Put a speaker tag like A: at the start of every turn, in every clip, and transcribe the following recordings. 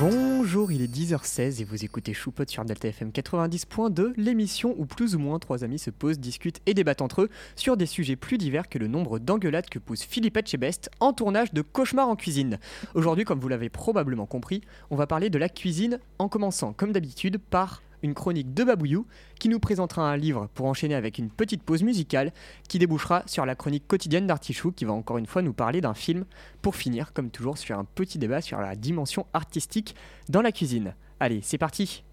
A: Bonjour, il est 10h16 et vous écoutez Choupot sur Delta FM 90.2, l'émission où plus ou moins trois amis se posent, discutent et débattent entre eux sur des sujets plus divers que le nombre d'engueulades que pousse Philippe Etchebest en tournage de Cauchemar en cuisine. Aujourd'hui, comme vous l'avez probablement compris, on va parler de la cuisine en commençant comme d'habitude par une chronique de Babouillou qui nous présentera un livre pour enchaîner avec une petite pause musicale qui débouchera sur la chronique quotidienne d'Artichou qui va encore une fois nous parler d'un film pour finir comme toujours sur un petit débat sur la dimension artistique dans la cuisine. Allez, c'est parti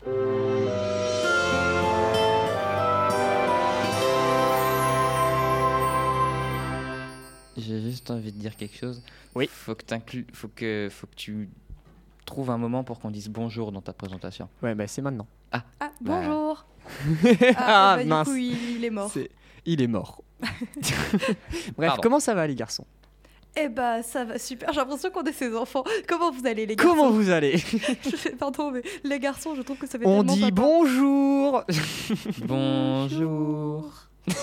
B: J'ai juste envie de dire quelque chose.
A: Oui.
B: Faut que, faut que, faut que tu trouves un moment pour qu'on dise bonjour dans ta présentation.
A: Ouais, bah c'est maintenant.
C: Ah,
B: Bah.
C: bonjour.
A: Ah,
C: bah,
A: mince.
C: Du coup, il, il est mort.
A: C'est- Il est mort. Bref,
B: Pardon.
A: comment ça va les garçons?
C: Eh bah, ça va super. J'ai l'impression qu'on est ses enfants. Comment vous allez, les garçons?
A: Comment vous allez?
C: Je fais- Pardon, mais les garçons, je trouve que ça fait
A: On
C: tellement
A: dit
C: papa.
A: bonjour
B: Bonjour.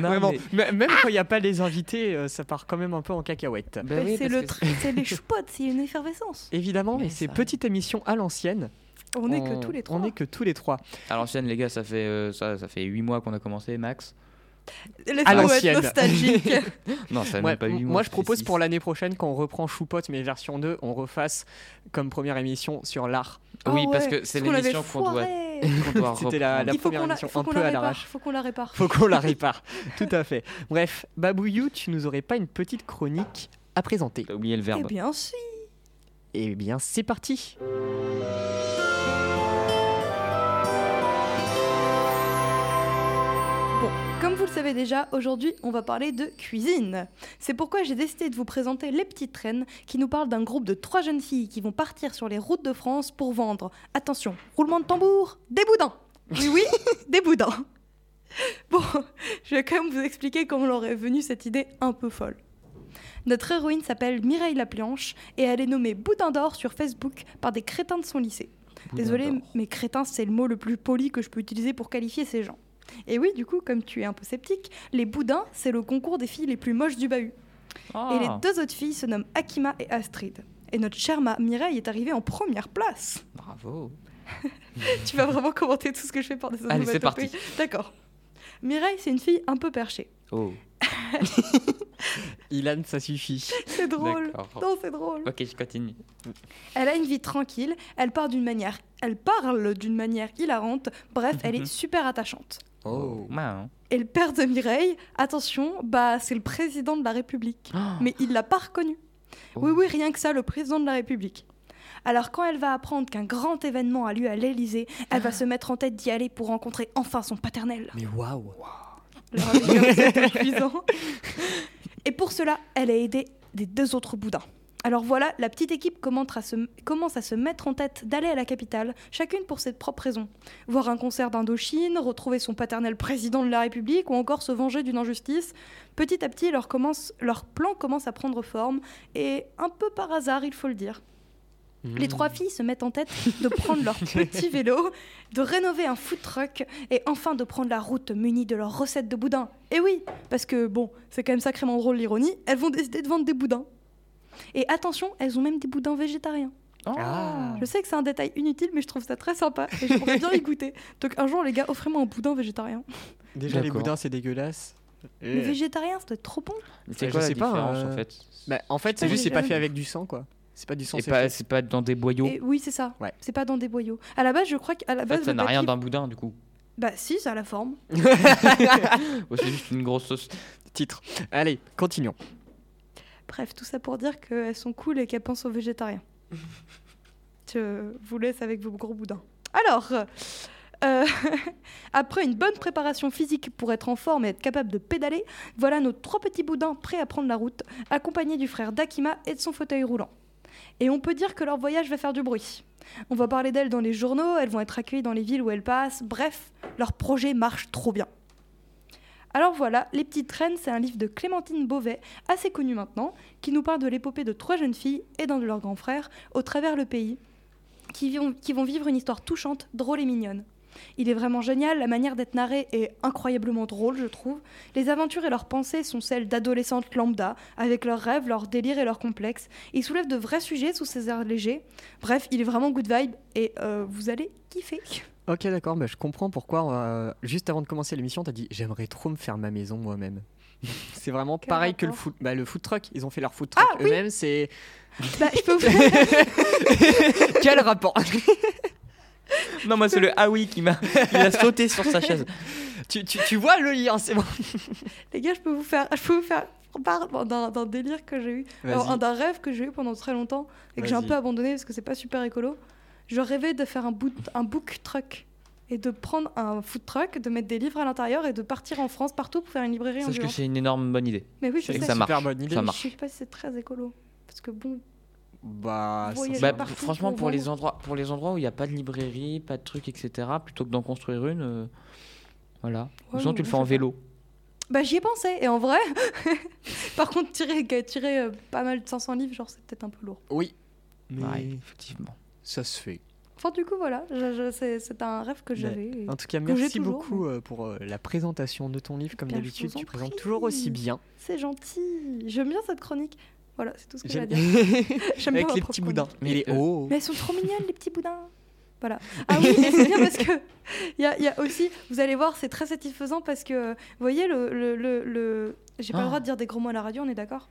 B: Non,
A: Vraiment,
B: mais-
A: même quand il n'y a pas les invités, euh, ça part quand même un peu en cacahuète.
B: Bah oui,
C: c'est le c'est les choupottes, c'est une effervescence.
A: Évidemment,
B: Mais
A: c'est petite émission à l'ancienne.
C: On est que tous les trois.
A: On est que tous les trois.
B: À l'ancienne, les gars, ça fait, euh, ça, ça fait 8 mois qu'on a commencé, max.
C: Laisse-nous
A: À
C: être
A: l'ancienne.
C: nostalgique.
B: Non, ça
A: Ouais,
B: pas 8 mois.
A: moi, je propose pour l'année prochaine, quand on reprend Choupot, mais version 2, on refasse comme première émission sur l'art.
B: Oui,
C: Oh
B: parce que c'est l'émission qu'on doit,
A: C'était la- la- première
C: qu'on la,
A: émission
C: faut
A: un
C: qu'on
A: peu
C: la
A: à l'arrache.
C: Faut qu'on la répare.
A: Faut qu'on la répare. Tout à fait. Bref, Babouillou, tu nous aurais pas une petite chronique à présenter
B: T'as oublié le
C: Eh
B: verbe.
C: bien, si.
A: Eh bien, c'est parti
C: comme vous le savez déjà, aujourd'hui, on va parler de cuisine. C'est pourquoi j'ai décidé de vous présenter Les Petites Traînes, qui nous parlent d'un groupe de trois jeunes filles qui vont partir sur les routes de France pour vendre, attention, roulement de tambour, des boudins. Oui, oui, des boudins. Bon, je vais quand même vous expliquer comment leur est venue cette idée un peu folle. Notre héroïne s'appelle Mireille Laplanche et elle est nommée Boudin d'or sur Facebook par des crétins de son lycée.
B: Boudin
C: Désolé,
B: d'or.
C: mais crétin, c'est le mot le plus poli que je peux utiliser pour qualifier ces gens. Et oui, du coup, comme tu es un peu sceptique, les boudins, c'est le concours des filles les plus moches du bahut. Et les
B: Ah,
C: deux autres filles se nomment Akima et Astrid. Et notre chère Ma- Mireille est arrivée en première place.
B: Bravo.
C: tu vas vraiment commenter tout ce que je fais par des
B: Allez, c'est parti.
C: D'accord. Mireille, c'est une fille un peu perchée.
B: Oh,
A: Ilan, ça suffit.
C: C'est drôle. Non, c'est drôle.
B: Ok, je continue.
C: Elle a une vie tranquille, elle part d'une manière, elle parle d'une manière hilarante. Bref, elle est super attachante.
B: Oh, mince.
C: Et le père de Mireille, attention, bah c'est le président de la République.
B: Oh.
C: Mais il l'a pas reconnu.
B: Oh.
C: Oui, oui, rien que ça, le président de la République. Alors quand elle va apprendre qu'un grand événement a lieu à l'Élysée, elle va se mettre en tête d'y aller pour rencontrer enfin son paternel.
A: Mais waouh
C: Alors, Et pour cela, elle a aidé des deux autres boudins. Alors voilà, la petite équipe commence à se, commence à se mettre en tête d'aller à la capitale, chacune pour ses propres raisons. Voir un concert d'Indochine, retrouver son paternel président de la République ou encore se venger d'une injustice. Petit à petit, leur, commence, leur plan commence à prendre forme et un peu par hasard, il faut le dire. Les trois filles se mettent en tête de prendre leur petit vélo, de rénover un food truck et enfin de prendre la route munies de leurs recettes de boudin. Et oui, parce que bon, c'est quand même sacrément drôle l'ironie, elles vont décider de vendre des boudins. Et attention, elles ont même des boudins végétariens.
A: Ah.
C: Je sais que c'est un détail inutile, mais je trouve ça très sympa et j'aimerais bien y goûter. Donc un jour, les gars, offrez-moi un boudin végétarien.
A: Déjà, les boudins, c'est dégueulasse.
C: Mais
A: Et-
C: végétarien, ça doit être trop bon.
B: C'est
A: je
B: quoi la
A: sais pas,
B: différence
A: euh,
B: en fait
A: Bah, en fait, c'est juste, c'est pas fait avec du sang, quoi. C'est pas du sang
B: C'est pas,
A: fait.
B: c'est pas dans des boyaux.
C: Et oui, c'est ça.
A: Ouais.
C: C'est pas dans des boyaux. À la base, je crois qu'à la
B: En
C: base,
B: fait, ça n'a rien d'un boudin du coup.
C: Bah si, ça a la forme.
B: C'est juste une grosse sauce.
A: Titre. Allez, continuons.
C: Bref, tout ça pour dire qu'elles sont cool et qu'elles pensent aux végétariens. Je vous laisse avec vos gros boudins. Alors, euh, après une bonne préparation physique pour être en forme et être capable de pédaler, voilà nos trois petits boudins prêts à prendre la route, accompagnés du frère d'Akima et de son fauteuil roulant. Et on peut dire que leur voyage va faire du bruit. On va parler d'elles dans les journaux, elles vont être accueillies dans les villes où elles passent, bref, leur projet marche trop bien. Alors voilà, Les Petites Reines, c'est un livre de Clémentine Beauvais, assez connu maintenant, qui nous parle de l'épopée de trois jeunes filles et d'un de leurs grands frères au travers le pays, qui vont, qui vont vivre une histoire touchante, drôle et mignonne. Il est vraiment génial, la manière d'être narré est incroyablement drôle, je trouve. Les aventures et leurs pensées sont celles d'adolescentes lambda, avec leurs rêves, leurs délires et leurs complexes. Il soulève de vrais sujets sous ses airs légers. Bref, il est vraiment good vibe et euh, vous allez kiffer.
A: Ok, d'accord, bah, je comprends pourquoi, euh, juste avant de commencer l'émission, t'as dit j'aimerais trop me faire ma maison moi-même. c'est vraiment
C: Quel
A: pareil que le food, bah, le food truck. Ils ont fait leur food truck
C: Ah, oui.
A: eux-mêmes. C'est
C: Bah, je peux vous...
A: quel rapport?
B: Non, moi, c'est le ah oui qui m'a il a sauté sur sa chaise.
A: tu, tu, tu vois le lien, c'est bon.
C: Les gars, je peux vous faire, je peux vous faire part d'un d'un délire que j'ai eu, alors, d'un rêve que j'ai eu pendant très longtemps et que j'ai un peu abandonné parce que c'est pas super écolo. Je rêvais de faire un, boot, un book truck et de prendre un food truck, de mettre des livres à l'intérieur et de partir en France partout pour faire une librairie
B: Sache que c'est une énorme bonne idée.
C: Mais oui, je
B: c'est
C: sais.
B: que ça marche.
A: super bonne idée.
B: Ça marche.
C: Je sais pas si c'est très écolo. Parce que bon,
A: Bah,
B: Bah, franchement,
C: pour
B: pour les, endroits, pour les endroits où il n'y a pas de librairie, pas de trucs, etc., plutôt que d'en construire une, euh, voilà.
C: Ouais,
B: sinon,
C: non,
B: tu le fais en vélo.
C: bah j'y ai pensé. Et en vrai, par contre, tirer, tirer euh, pas mal de 500 livres, genre c'est peut-être un peu lourd.
A: Oui. Mais
B: Ouais, effectivement.
A: ça se fait.
C: Enfin, du coup, voilà, je- je- c'est c'est un rêve que j'avais.
A: En tout cas, merci
C: toujours,
A: beaucoup euh, pour euh, la présentation de ton livre. Comme d'habitude, tu présentes toujours aussi bien.
C: C'est gentil. J'aime bien cette chronique. Voilà, c'est tout ce que j'ai à dire. J'aime bien
A: Avec les petits boudins.
B: Mais,
A: Il est
B: euh,
A: haut.
C: Mais elles sont trop mignonnes, les petits boudins. Voilà. Ah oui, et c'est bien parce que il y, a- il y a aussi, vous allez voir, c'est très satisfaisant parce que, vous voyez, le, le, le, le- j'ai pas
B: Ah.
C: le droit de dire des gros mots à la radio, on est d'accord?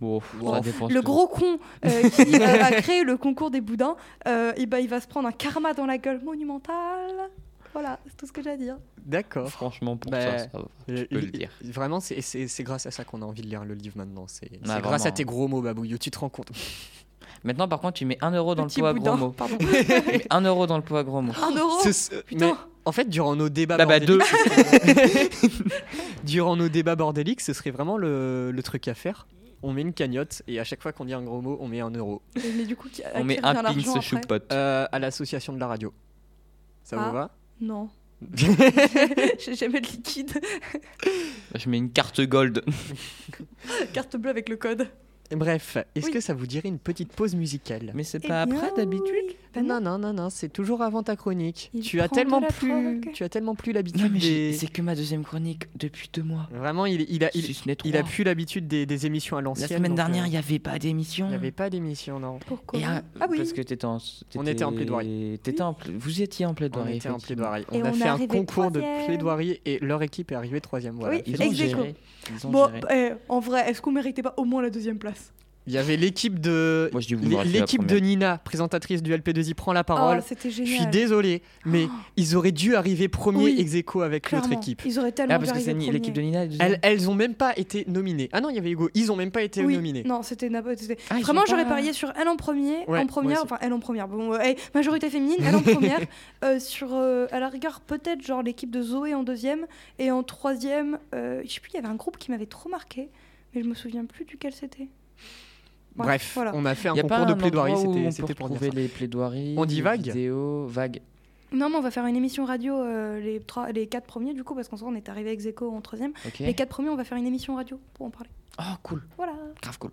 C: Le gros con euh, qui a, a créé le concours des boudins, euh, et ben, il va se prendre un karma dans la gueule monumental. Voilà, c'est tout ce que j'ai à dire.
A: D'accord.
B: Franchement, pour
A: Bah,
B: ça, ça va. Je peux le dire.
A: Vraiment, c'est- c'est c'est grâce à ça qu'on a envie de lire le livre maintenant. C'est c'est
B: Ah,
A: grâce à tes gros mots, Babouillou. Tu te rends compte
B: Maintenant, par contre, tu mets 1 euro dans le pot à gros mots.
C: pardon.
B: Tu mets 1 euro dans le pot à gros mots.
C: Un euro
A: Ce- ce-
C: Putain.
A: mais en fait, durant nos débats
B: Bah, bah,
A: bordéliques, durant nos débats bordéliques, ce serait vraiment le, le truc à faire. On met une cagnotte et à chaque fois qu'on dit un gros mot, on met un euro
C: Mais du coup,
B: On met un
C: l'argent
B: pin
C: après
B: choupote.
A: Euh, à l'association de la radio. Ça
C: Ah.
A: vous va?
C: Non. j'ai jamais de liquide.
B: Je mets une carte gold.
C: Carte bleue avec le code.
A: Bref, est-ce
C: Oui.
A: que ça vous dirait une petite pause musicale?
B: Mais c'est
C: Eh
B: pas
C: bien,
B: après d'habitude?
C: oui. Bah non.
A: non, non, non, non, c'est toujours avant ta chronique.
C: Il
A: Tu as tellement
C: la
A: plus, tu as tellement plus
B: Non,
A: l'habitude des.
B: c'est que ma deuxième chronique depuis deux mois.
A: Vraiment, il, il a, il,
B: Si ce n'est
A: il a
B: trois.
A: plus l'habitude des, des émissions à
B: La
A: l'ancienne.
B: semaine
A: donc,
B: dernière,
A: euh,
B: il n'y avait pas d'émission.
A: il n'y avait pas d'émission, non.
C: Pourquoi
B: Et, ah,
C: Ah oui.
B: Parce que t'étais en,
A: On était en plaidoirie.
B: T'étais en pla- Vous étiez en
A: On
B: plaidoirie.
A: était en plaidoirie. On a
C: on
A: fait un concours de plaidoirie et leur équipe est arrivée troisième. Voilà.
C: Oui,
B: Ils ont
C: Ex aequo.
B: géré. Ils ont
C: Bon,
B: géré.
C: eh, en vrai, est-ce qu'on méritait pas au moins la deuxième place?
A: Il y avait l'équipe de
B: Moi, je dis vous
A: l'équipe de. Nina, présentatrice du LP2I, prend la parole.
C: Oh, c'était
A: Je
C: génial.
A: suis désolé, mais ils auraient dû arriver premier
C: Oui,
A: ex aequo avec l'autre équipe.
C: Ils auraient tellement
B: Ah,
C: dû
B: parce c'est
C: arriver
B: l'équipe de. Nina.
A: Elles, elles ont même pas été nominées. Ah non, il y avait Hugo. Ils ont même pas été
C: Oui,
A: nominés.
C: non, c'était n'importe- c'était-
B: Ah,
C: Vraiment, j'aurais
B: pas-
C: parié sur elle en premier,
A: Ouais,
C: en première, enfin elle en première. Bon, euh, hey, majorité féminine, elle en première. euh, sur, euh, à la rigueur, peut-être genre l'équipe de Zoé en deuxième et en troisième. euh, je sais plus, il y avait un groupe qui m'avait trop marqué, mais je me souviens plus duquel c'était.
A: Bref,
C: voilà.
A: on a fait un
B: Y a pas
A: concours de
B: un
A: plaidoirie.
B: endroit où
A: C'était pour ça.
B: les plaidoiries.
A: On dit
B: les
A: vague.
C: Non, mais on va faire une émission radio euh, les trois, les quatre premiers du coup parce qu'en soi on est arrivé ex aequo en troisième.
B: Ok.
C: Les quatre premiers, on va faire une émission radio pour en parler.
B: Oh, cool.
C: Voilà.
B: Grave cool.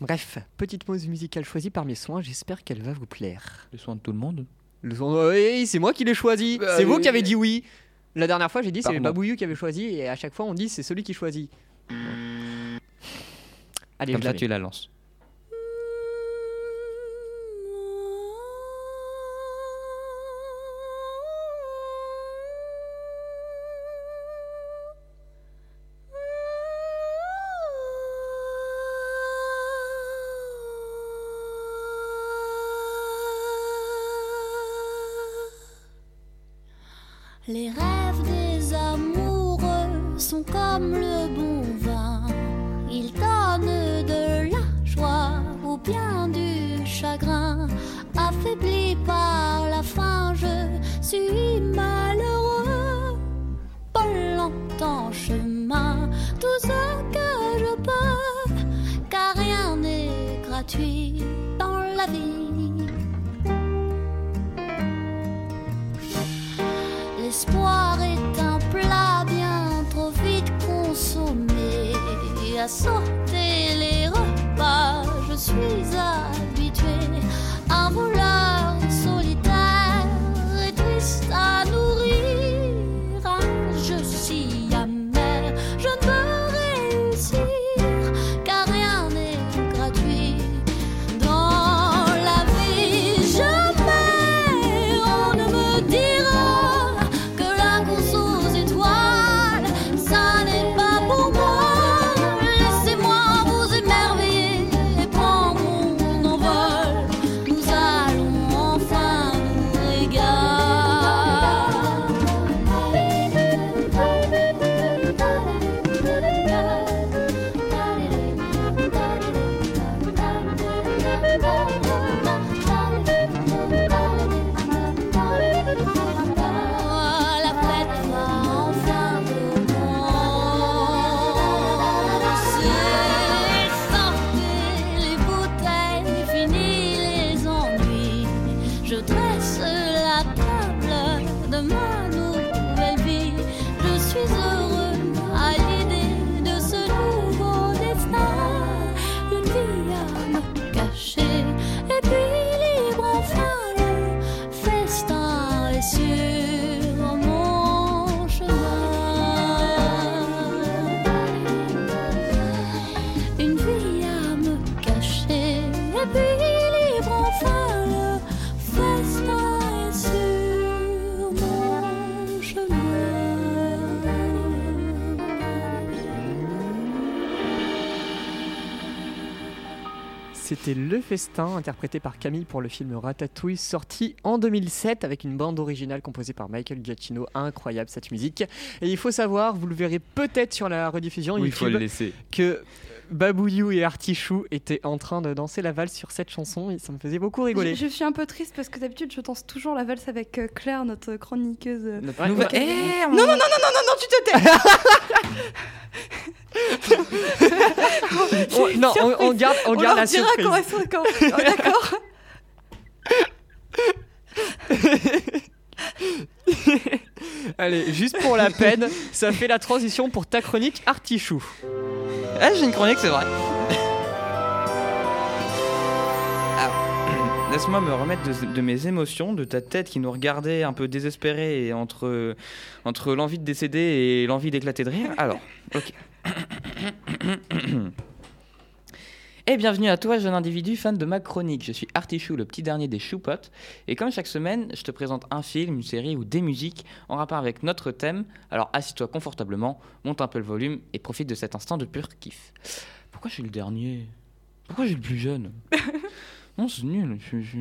A: Bref, petite pause musicale choisie par mes soins. J'espère qu'elle va vous plaire.
B: Le soin de tout le monde.
A: Le son- Oh, hey, c'est moi qui l'ai choisi.
B: Bah,
A: c'est vous
B: oui.
A: qui avez dit oui. La dernière fois, j'ai dit c'est. Babouillou qui avait choisi et à chaque fois on dit c'est celui qui choisit. Allez,
B: Comme
A: je
B: ça, tu la lances.
D: Sauter les repas, je suis à
A: c'était Le Festin, interprété par Camille pour le film Ratatouille, sorti en 2007 avec une bande originale composée par Michael Giacchino. Incroyable cette musique. Et il faut savoir, vous le verrez peut-être sur la rediffusion
B: Oui, il faut le
A: YouTube,
B: laisser.
A: que Babouyou et Artichou étaient en train de danser la valse sur cette chanson et ça me faisait beaucoup rigoler.
C: Je, je suis un peu triste parce que d'habitude je danse toujours la valse avec euh, Claire, notre chroniqueuse. euh.
B: Notre nouvelle-. Eh, on-
C: Non, non, non, non, non, non, non, tu te tais
A: On- non, on, on garde, on
C: On
A: garde la
C: dira
A: surprise.
C: quand quand- Oh, D'accord.
A: Allez, juste pour la peine, ça fait la transition pour ta chronique Artichou.
B: Ah, j'ai une chronique, c'est vrai. Alors, Laisse-moi me remettre de, de mes émotions, de ta tête qui nous regardait un peu désespérée et entre, entre l'envie de décéder et l'envie d'éclater de rire. Alors, ok. Et bienvenue à toi, jeune individu fan de ma chronique. Je suis Artichou, le petit dernier des choupottes. Et comme chaque semaine, je te présente un film, une série ou des musiques en rapport avec notre thème. Alors assis-toi confortablement, monte un peu le volume et profite de cet instant de pur kiff. Pourquoi je suis le dernier? Pourquoi je suis le plus jeune? Non, c'est nul. je- je-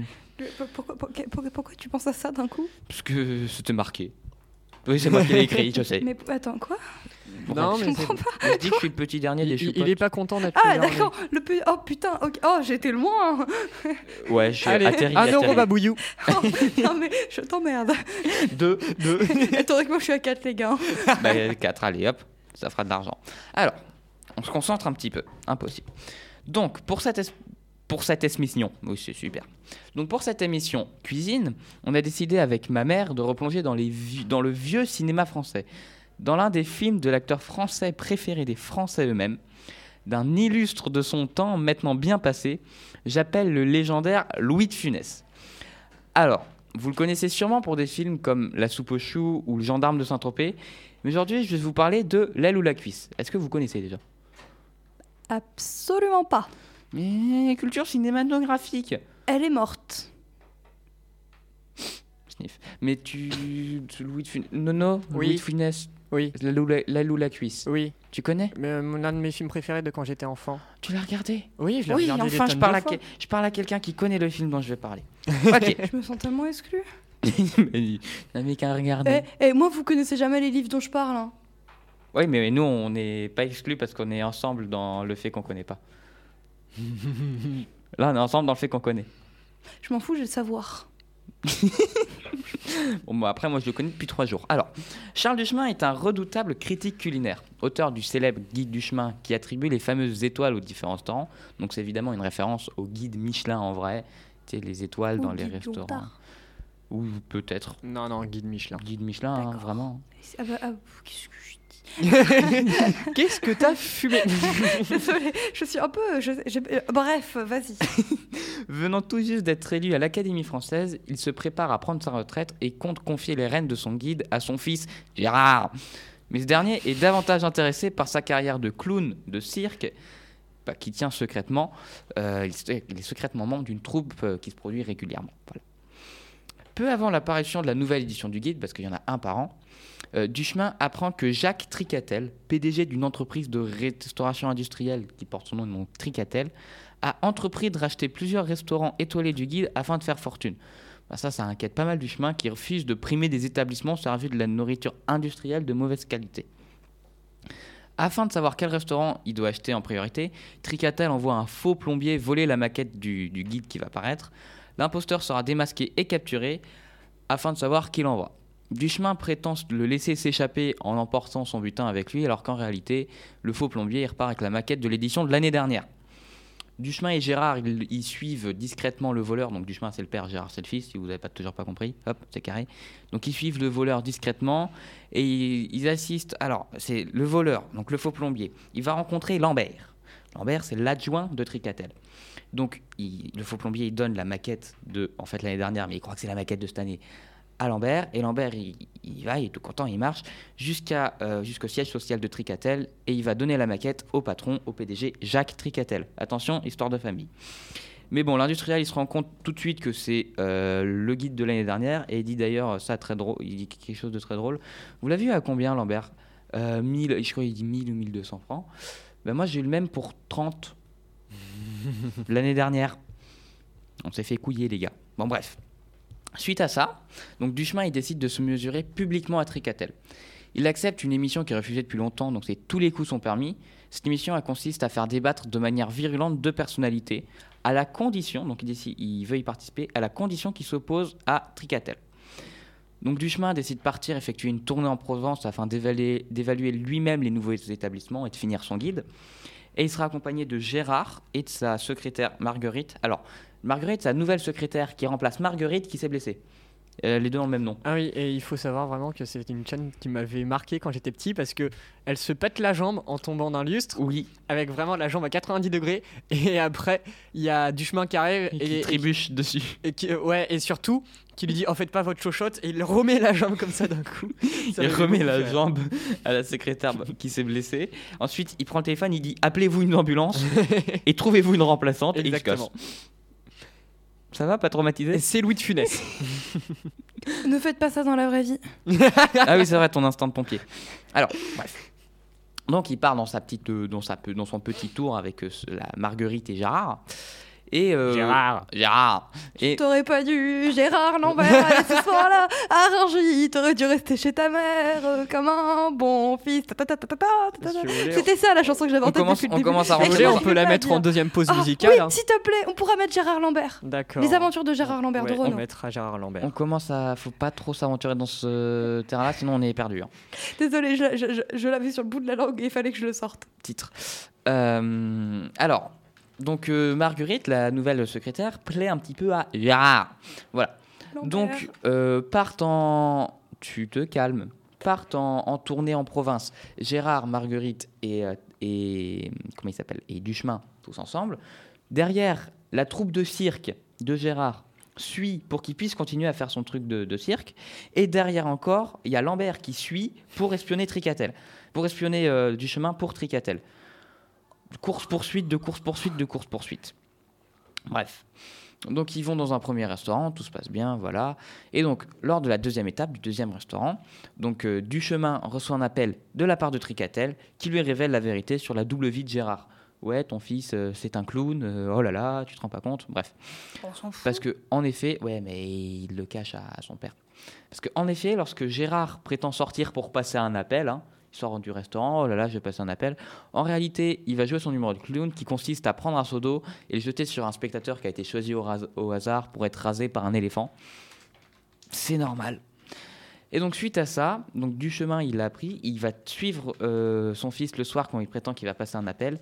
C: Pourquoi, pourquoi- pourquoi- pourquoi tu penses à ça d'un coup?
B: Parce que c'était marqué. Oui, c'est moi qui l'ai écrit, je sais.
C: Mais attends, quoi?
A: Non,
C: Je
A: mais
C: comprends pas?
B: Je dis que je suis le petit dernier des
A: il, il est pas content d'être
C: Ah,
A: le dernier.
C: d'accord. Le pu- Oh putain, ok. Oh, j'ai été loin.
B: Ouais, je suis
A: Allez,
B: atterri.
A: un euro
B: atterri.
A: Babouyou.
C: Oh, non, mais je t'emmerde.
B: Deux, deux.
C: Attends, que moi je suis à 4, les gars.
B: bah, 4, allez hop, ça fera de l'argent. Alors, on se concentre un petit peu, impossible. Donc, pour cette, pour cette émission, oui, c'est super. Donc, pour cette émission cuisine, on a décidé avec ma mère de replonger dans, les le vieux cinéma français, dans l'un des films de l'acteur français préféré des Français eux-mêmes, d'un illustre de son temps maintenant bien passé, j'appelle le légendaire Louis de Funès. Alors, vous le connaissez sûrement pour des films comme La soupe aux choux ou Le gendarme de Saint-Tropez, mais aujourd'hui, je vais vous parler de L'aile ou la cuisse. Est-ce que vous connaissez déjà?
C: Absolument pas.
B: Mais culture cinématographique.
C: Elle est morte.
B: Sniff. Mais tu. Louis de Funès. Nono
A: Oui.
B: Louis de Funès.
A: Oui,
B: la, ou la cuisse.
A: oui.
B: Tu connais?
A: Mais euh, mon- un de mes films préférés de quand j'étais enfant.
B: Tu l'as regardé?
A: Oui, je l'ai
B: Oui,
A: regardé des
B: enfin, je parle,
A: de
B: à
A: fois.
B: que- je parle à quelqu'un qui connaît le film dont je vais parler. ok.
C: Je me sens tellement exclue.
B: mais il n'avait qu'à regarder.
C: Eh, eh, moi, vous connaissez jamais les livres dont je parle. hein.
B: Oui, mais nous, on n'est pas exclus parce qu'on est ensemble dans le fait qu'on connaît pas. Là, on est ensemble dans le fait qu'on connaît.
C: Je m'en fous, j'ai le savoir.
B: Bon, bah, après, moi, je le connais depuis trois jours. Alors, Charles Duchemin est un redoutable critique culinaire, auteur du célèbre guide du chemin qui attribue les fameuses étoiles aux différents restaurants. Donc, c'est évidemment une référence au guide Michelin en vrai, tu sais, les étoiles
C: Ou
B: dans les
C: guide
B: restaurants.
C: Lontard.
B: Ou peut-être
A: Non, non, guide Michelin.
B: guide Michelin, hein, vraiment.
C: Ah bah, ah, qu'est-ce que je dis
A: Qu'est-ce que t'as fumé
C: Désolée, je suis un peu. je- euh, bref, vas-y.
B: Venant tout juste d'être élu à l'Académie française, il se prépare à prendre sa retraite et compte confier les rênes de son guide à son fils Gérard. Mais ce dernier est davantage intéressé par sa carrière de clown de cirque, bah, qui tient secrètement. euh, il, est secrètement membre d'une troupe euh, qui se produit régulièrement. Voilà. Peu avant l'apparition de la nouvelle édition du guide, parce qu'il y en a un par an, euh, Duchemin apprend que Jacques Tricatel, PDG d'une entreprise de restauration industrielle qui porte son nom de Tricatel, a entrepris de racheter plusieurs restaurants étoilés du guide afin de faire fortune. Bah, ça, ça inquiète pas mal du chemin qui refuse de primer des établissements servis de la nourriture industrielle de mauvaise qualité. Afin de savoir quel restaurant il doit acheter en priorité, Tricatel envoie un faux plombier voler la maquette du guide qui va paraître. L'imposteur sera démasqué et capturé afin de savoir qui l'envoie. Duchemin prétend le laisser s'échapper en emportant son butin avec lui, alors qu'en réalité, le faux plombier il repart avec la maquette de l'édition de l'année dernière. Duchemin et Gérard, ils, suivent discrètement le voleur. Donc Duchemin, c'est le père, Gérard, c'est le fils, si vous n'avez pas, toujours pas compris. Hop, c'est carré. Donc ils suivent le voleur discrètement et ils, assistent. Alors, c'est le voleur, donc le faux plombier. Il va rencontrer Lambert. Lambert, c'est l'adjoint de Tricatel. Donc le faux plombier, il donne la maquette de, en fait, l'année dernière, mais il croit que c'est la maquette de cette année à Lambert. Et Lambert, il, il va, il est tout content, il marche jusqu'à, euh, jusqu'au siège social de Tricatel et il va donner la maquette au patron, au PDG Jacques Tricatel. Attention, histoire de famille. Mais bon, l'industriel, il se rend compte tout de suite que c'est euh, le guide de l'année dernière et il dit d'ailleurs ça très drôle, il dit quelque chose de très drôle. Vous l'avez vu à combien, Lambert? Euh, 1000, je crois qu'il dit 1000 ou 1200 francs. Ben moi, j'ai eu le même pour 30. L'année dernière, on s'est fait couiller, les gars. Bon, bref. Suite à ça, donc Duchemin, il décide de se mesurer publiquement à Tricatel. Il accepte une émission qui est refusée depuis longtemps, donc c'est tous les coups sont permis. Cette émission, consiste à faire débattre de manière virulente deux personnalités, à la condition, donc il, décide- il veut y participer, à la condition à Tricatel. Donc Duchemin décide de partir effectuer une tournée en Provence afin d'évaluer d'évaluer lui-même les nouveaux établissements et de finir son guide. Et il sera accompagné de Gérard et de sa secrétaire Marguerite. Alors, Marguerite, sa nouvelle secrétaire qui remplace Marguerite qui s'est blessée. Euh, les deux ont le même nom.
A: Ah oui, et il faut savoir vraiment que c'est une chaîne qui m'avait marqué quand j'étais petit parce que elle se pète la jambe en tombant d'un lustre
B: Oui,
A: avec vraiment la jambe à 90 degrés et après il y a du chemin qui arrive
B: et
A: et,
B: qui trébuche dessus.
A: et qui- ouais et surtout qui lui dit en faites pas votre chochotte et il remet la jambe comme ça d'un coup. Ça
B: il remet la jambe à la secrétaire qui s'est blessée. Ensuite, il prend le téléphone, il dit appelez-vous une ambulance et trouvez-vous une remplaçante. Et il se
A: Exactement.
B: casse. Ça va, pas traumatisé
A: c'est Louis de Funès.
C: Ne faites pas ça dans la vraie vie.
B: Ah oui, c'est vrai, ton instinct de pompier. Alors, bref. Donc, il part dans, sa petite, euh, dans, sa, dans son petit tour avec euh, la Marguerite et Gérard. Et euh,
A: Gérard.
B: Gérard. Et...
C: T'aurais pas dû, Gérard Lambert, ce soir-là, à t'aurais dû rester chez ta mère euh, comme un bon fils. C'était ça la chanson que j'avais entendue.
B: On, commence, on commence à
C: Rangy,
A: on peut la mettre en deuxième pause
C: ah
A: musicale.
C: Oui, s'il te plaît, on pourra mettre Gérard Lambert.
A: D'accord.
C: Les aventures de Gérard Lambert de Renaud.
A: On mettra Gérard Lambert.
B: On commence à. Faut pas trop s'aventurer dans ce terrain-là, sinon on est perdu. Hein.
C: Désolé, je, l'avais sur le bout de la langue et il fallait que je le sorte.
B: Titre. Euh, alors, donc euh, Marguerite, la nouvelle secrétaire, plaît un petit peu à Gérard. Voilà. Donc, euh, partent en. Tu te calmes. Partent en, tournée en province. Gérard, Marguerite et. euh, et comment il s'appelle Et Duchemin, tous ensemble. Derrière, la troupe de cirque de Gérard suit pour qu'il puisse continuer à faire son truc de, de cirque. Et derrière encore, il y a Lambert qui suit pour espionner Tricatel. Pour espionner euh, Duchemin pour Tricatel. Course-poursuite, de course-poursuite, de course-poursuite. Bref. Donc ils vont dans un premier restaurant, tout se passe bien, voilà. Et donc lors de la deuxième étape du deuxième restaurant, donc euh, Duchemin reçoit un appel de la part de Tricatel qui lui révèle la vérité sur la double vie de Gérard. Ouais, ton fils euh, c'est un clown. euh, oh là là, tu te rends pas compte? Bref.
C: On s'en fout.
B: Parce que en effet, ouais, mais il le cache à, à son père. Parce que en effet, lorsque Gérard prétend sortir pour passer un appel, hein, il sort du restaurant, oh là là, je vais passer un appel. En réalité, il va jouer son numéro de clown qui consiste à prendre un seau d'eau et le jeter sur un spectateur qui a été choisi au, hasard pour être rasé par un éléphant. C'est normal. Et donc suite à ça, donc du chemin, il l'a appris, il va suivre euh, son fils le soir quand il prétend qu'il va passer un appel.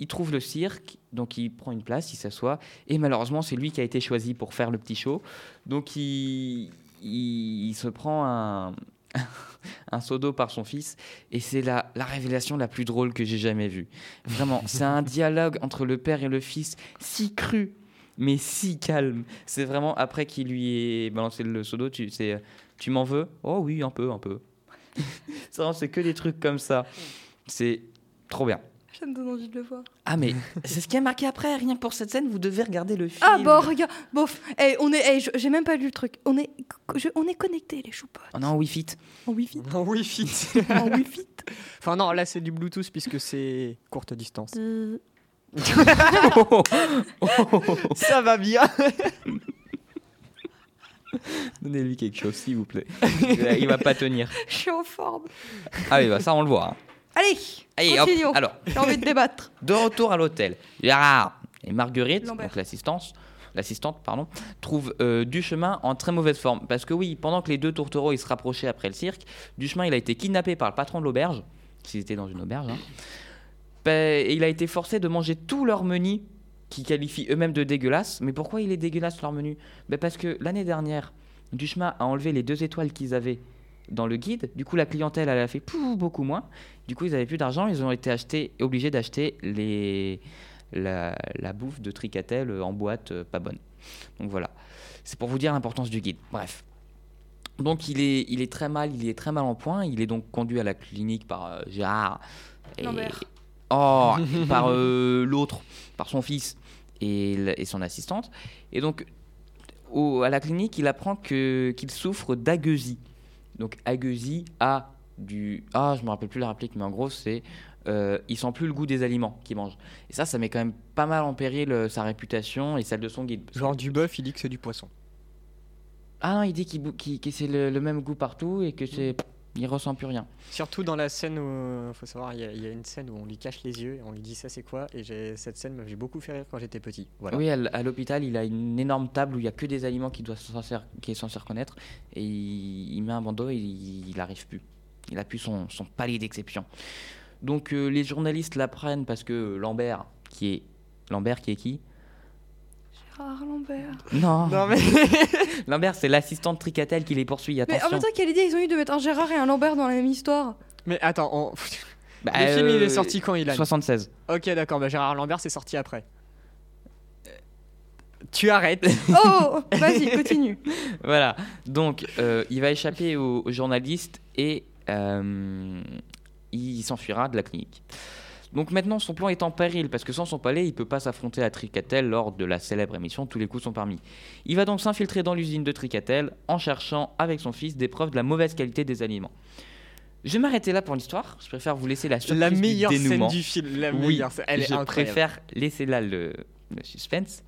B: Il trouve le cirque, donc il prend une place, il s'assoit, et malheureusement c'est lui qui a été choisi pour faire le petit show. Donc il, il se prend un, un seau d'eau par son fils, et c'est la, la révélation la plus drôle que j'ai jamais vue. Vraiment, c'est un dialogue entre le père et le fils si cru, mais si calme. C'est vraiment après qu'il lui ait balancé le seau d'eau, tu, tu m'en veux? Oh oui, un peu, un peu. c'est que des trucs comme ça. C'est trop bien.
C: Ça me donne envie de le voir.
B: Ah mais c'est ce qui a marqué après, rien que pour cette scène, vous devez regarder le film.
C: Ah bon, regarde, bof. Eh, on est, je- j'ai même pas lu le truc. On est, je- on est connectés les choupottes.
B: Oh non, Wi-Fi.
C: En wifi.
A: En Wi-Fi.
C: en wifi.
A: enfin non, là c'est du Bluetooth puisque c'est courte distance.
C: Euh,
A: Ça va bien.
B: Donnez-lui quelque chose, s'il vous plaît. Il va pas tenir.
C: Je suis en forme.
B: Ah oui, bah ça on le voit. hein.
C: Allez,
B: Allez, hop.
C: continuons.
B: Alors,
C: J'ai envie de débattre.
B: de retour à l'hôtel, Gérard et Marguerite,
C: Lambert.
B: donc l'assistance, l'assistante, pardon, trouvent euh, Duchemin en très mauvaise forme. Parce que oui, pendant que les deux tourtereaux ils se rapprochaient après le cirque, Duchemin il a été kidnappé par le patron de l'auberge, s'ils étaient dans une auberge, hein. Ben, et il a été forcé de manger tout leur menu qu'ils qualifient eux-mêmes de dégueulasse. Mais pourquoi il est dégueulasse leur menu? Ben Parce que l'année dernière, Duchemin a enlevé les deux étoiles qu'ils avaient dans le guide. Du coup, la clientèle, elle a fait pouf, beaucoup moins. Du coup, ils avaient plus d'argent. Ils ont été achetés, obligés d'acheter les, la, la bouffe de Tricatel en boîte euh, pas bonne. Donc voilà. C'est pour vous dire l'importance du guide. Bref. Donc il est, il est très mal, il est très mal en point. Il est donc conduit à la clinique par euh, Gérard. Et, oh, par euh, l'autre, par son fils et, son assistante. Et donc au- à la clinique, il apprend qu'il souffre d'agueusie. Donc agueusie, A du. Ah, je me rappelle plus la réplique, mais en gros, c'est. Euh, il sent plus le goût des aliments qu'il mange. Et ça, ça met quand même pas mal en péril euh, sa réputation et celle de son guide.
A: Genre du bœuf, il dit que c'est du poisson.
B: Ah non, il dit qu'il bou- qu'il- que c'est le, le même goût partout et que c'est. Il ressent plus rien.
A: Surtout dans la scène où, faut savoir, il y, a- il y a une scène où on lui cache les yeux et on lui dit ça c'est quoi? Et cette scène m'a beaucoup fait rire quand j'étais petit. Voilà.
B: Oui, à, l'hôpital, il a une énorme table où il y a que des aliments qu'il doit qu'il est censé reconnaître et il, il met un bandeau et il n'arrive plus. Il a plus son, son palier d'exception. Donc euh, les journalistes l'apprennent parce que Lambert, qui est Lambert, qui est qui?
C: Gérard Lambert.
B: Non.
A: Non mais
B: Lambert, c'est l'assistant de Tricatel qui les poursuit.
C: Mais en
B: Attention.
C: même temps, quelle idée ils ont eu de mettre un Gérard et un Lambert dans la même histoire
A: mais attends, on-
B: Bah,
A: le film il
B: euh,
A: est sorti quand il a
B: 76.
A: Ok d'accord, bah Gérard Lambert c'est sorti après. Tu arrêtes.
C: Oh Vas-y, continue.
B: Voilà. Donc, euh, il va échapper aux, aux journalistes et euh, il s'enfuira de la clinique. Donc maintenant, son plan est en péril parce que sans son palais, il peut pas s'affronter à Tricatel lors de la célèbre émission Tous les coups sont permis. Il va donc s'infiltrer dans l'usine de Tricatel en cherchant avec son fils des preuves de la mauvaise qualité des aliments. Je vais m'arrêter là pour l'histoire. Je préfère vous laisser la surprise
A: la
B: du
A: meilleure scène
B: dénouement.
A: du film. La
B: Oui,
A: meilleure scène. Elle est
B: je
A: incroyable.
B: préfère laisser là le, le suspense.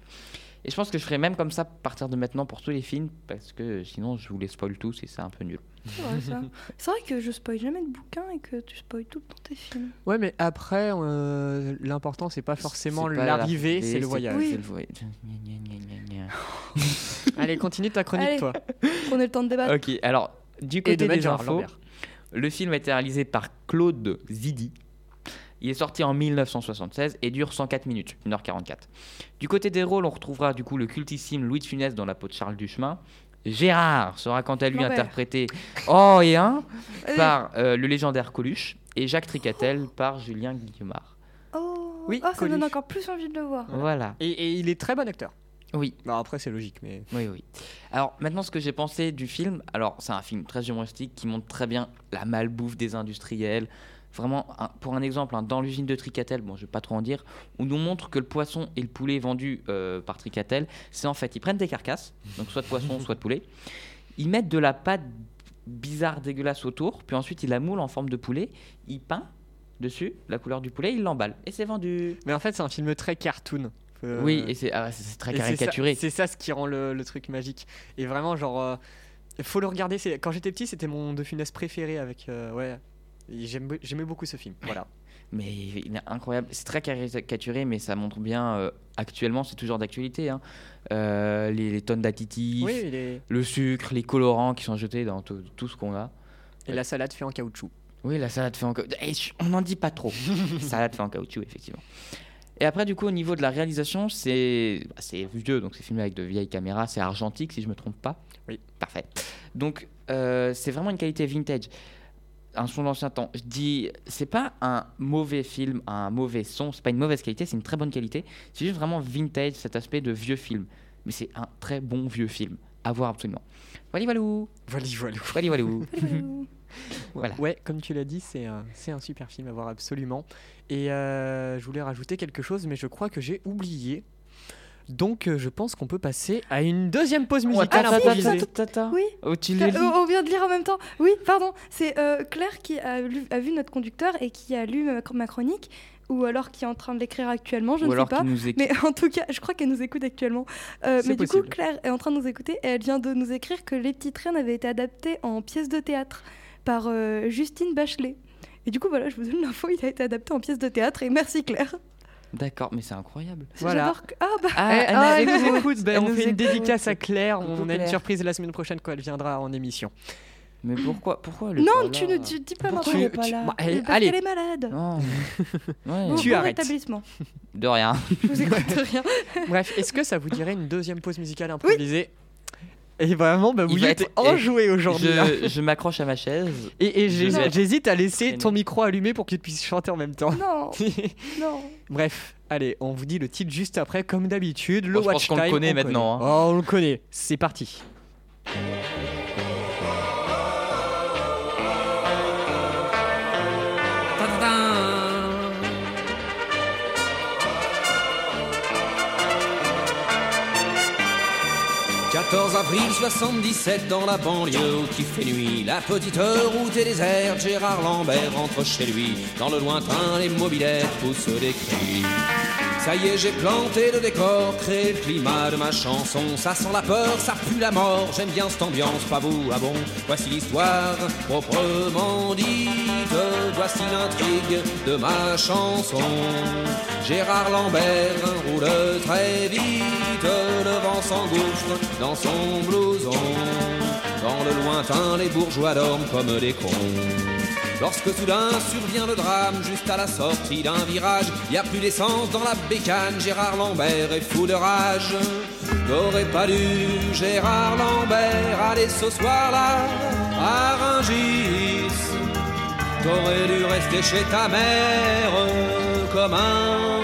B: Et je pense que je ferai même comme ça à partir de maintenant pour tous les films, parce que sinon je vous les spoil tous et c'est un peu nul.
C: C'est vrai, ça. C'est vrai que je spoil jamais de bouquins et que tu spoil tout dans tes films.
A: Ouais mais après euh, l'important c'est pas forcément
B: C'est pas
A: l'arrivée, c'est le voyage.
C: Oui.
B: c'est le voyage.
A: Allez continue ta chronique
C: Allez.
A: toi.
C: Prenez le temps de débattre.
B: Ok, alors du côté
A: de
B: des infos,
A: Lambert.
B: le film a été réalisé par Claude Zidi. Il est sorti en 1976 et dure 104 minutes, 1h44. Du côté des rôles, on retrouvera du coup le cultissime Louis de Funès dans la peau de Charles Duchemin. Gérard sera quant à lui
C: Lambert.
B: interprété oh et un par euh, le légendaire Coluche et Jacques Tricatel par Julien Guillemard.
C: Oh,
A: Oui,
C: oh, ça donne encore plus envie de le voir.
B: Voilà.
A: Et, et il est très bon acteur.
B: Oui.
A: Bon après c'est logique mais.
B: Oui, oui. Alors maintenant, ce que j'ai pensé du film, alors c'est un film très humoristique qui montre très bien la malbouffe des industriels. Vraiment, un- pour un exemple, hein, dans l'usine de Tricatel, bon, je vais pas trop en dire, on nous montre que le poisson et le poulet vendus euh, par Tricatel, c'est en fait, ils prennent des carcasses, donc soit de poisson, soit de poulet, ils mettent de la pâte bizarre, dégueulasse autour, puis ensuite ils la moulent en forme de poulet, ils peignent dessus la couleur du poulet, ils l'emballent, et c'est vendu.
A: Mais en fait c'est un film très cartoon. Euh,
B: Oui, et c'est ah, très
A: Et c'est ça-
B: caricaturé.
A: C'est ça, ce qui rend le, le truc magique. Et vraiment, genre, euh, faut le regarder. Quand j'étais petit, c'était mon De Funès préféré avec. euh, ouais. J'aimais beaucoup ce film. Voilà.
B: Mais il est incroyable. C'est très caricaturé, mais ça montre bien. euh, actuellement, c'est toujours d'actualité. hein. Euh, les, les tonnes d'additifs,
A: Oui,
B: le sucre, les colorants qui sont jetés dans tout, ce qu'on a.
A: Et la salade fait en caoutchouc.
B: Oui, la salade fait en caoutchouc. Eh, on n'en dit pas trop. salade fait en caoutchouc, effectivement. Et après, du coup, au niveau de la réalisation, c'est bah, c'est vieux, donc c'est filmé avec de vieilles caméras. C'est argentique, si je me trompe pas.
A: Oui.
B: Parfait. Donc, euh, c'est vraiment une qualité vintage. Un son d'ancien temps. Je dis, c'est pas un mauvais film, un mauvais son, c'est pas une mauvaise qualité, c'est une très bonne qualité. C'est juste vraiment vintage, cet aspect de vieux film. Mais c'est un très bon vieux film. À voir absolument. Voilà, walou.
A: Voilà, voilà.
B: Voilà, walou. Voilà.
A: Ouais, comme tu l'as dit, c'est un, c'est un super film à voir absolument. Et euh, je voulais rajouter quelque chose, mais je crois que j'ai oublié. Donc, euh, je pense qu'on peut passer à une deuxième pause musicale
C: attends,
A: improvisée.
C: attends,
B: Tata.
C: Oui.
B: Oh, tu
C: Euh, on vient de lire en même temps. Oui, pardon. C'est euh, Claire qui a, lu- a vu notre conducteur et qui a lu ma, ma chronique, ou alors qui est en train de l'écrire actuellement, je
B: Ou
C: ne
B: alors
C: sais pas.
B: qui nous écoute.
C: Mais en tout cas, je crois qu'elle nous écoute actuellement. Euh, mais du coup, Claire est en train de nous écouter et elle vient de nous écrire que Les Petites Reines avaient été adaptées en pièce de théâtre par euh, Justine Bachelet. Et du coup, voilà, je vous donne l'info, il a été adapté en pièce de théâtre et merci Claire.
B: D'accord, mais c'est incroyable.
A: Voilà.
C: Ah bah,
B: Ah,
A: Eh,
B: elle
A: ah,
B: nous
A: elle nous
B: écoute.
A: écoute. Ben,
B: Elle
A: on
B: nous
A: fait une dédicace à Claire. On a une surprise la semaine prochaine quand elle viendra en émission.
B: Mais pourquoi, pourquoi elle est
C: non, tu ne tu dis pas
B: Pourquoi
C: maintenant.
B: elle est pas
A: tu-
B: là
A: allez,
C: Parce qu'elle est malade.
B: Non. Ouais.
C: Bon,
A: Tu
C: bon
A: arrêtes.
C: rétablissement.
B: De rien.
C: Je vous écoute rien.
A: Bref, est-ce que ça vous dirait une deuxième pause musicale improvisée? Et vraiment, bah, êtes
B: être-
A: enjoué aujourd'hui. hein.
B: Je, je m'accroche à ma chaise.
A: Et, j'hésite à laisser ton micro allumé pour que tu puisses chanter en même temps.
C: Non, non.
A: Bref, allez, on vous dit le titre juste après, comme d'habitude. Le
B: je pense
A: watch
B: qu'on le
A: time,
B: connaît
A: on
B: maintenant,
A: connaît. Oh, on le connaît. C'est parti.
E: 14 avril 77 dans la banlieue qui fait nuit. La petite route est déserte, Gérard Lambert rentre chez lui. Dans le lointain, les mobilettes poussent des cris. Ça y est, j'ai planté le décor, créé le climat de ma chanson. Ça sent la peur, ça pue la mort. J'aime bien cette ambiance, pas vous, ah bon? Voici l'histoire proprement dite. Voici l'intrigue de ma chanson. Gérard Lambert roule très vite, le vent s'engouffre dans son blouson. Dans le lointain, les bourgeois dorment comme des cons. Lorsque soudain survient le drame, juste à la sortie d'un virage, y a plus d'essence dans la bécane, Gérard Lambert est fou de rage. T'aurais pas dû, Gérard Lambert, aller ce soir-là à Rungis? T'aurais dû rester chez ta mère comme un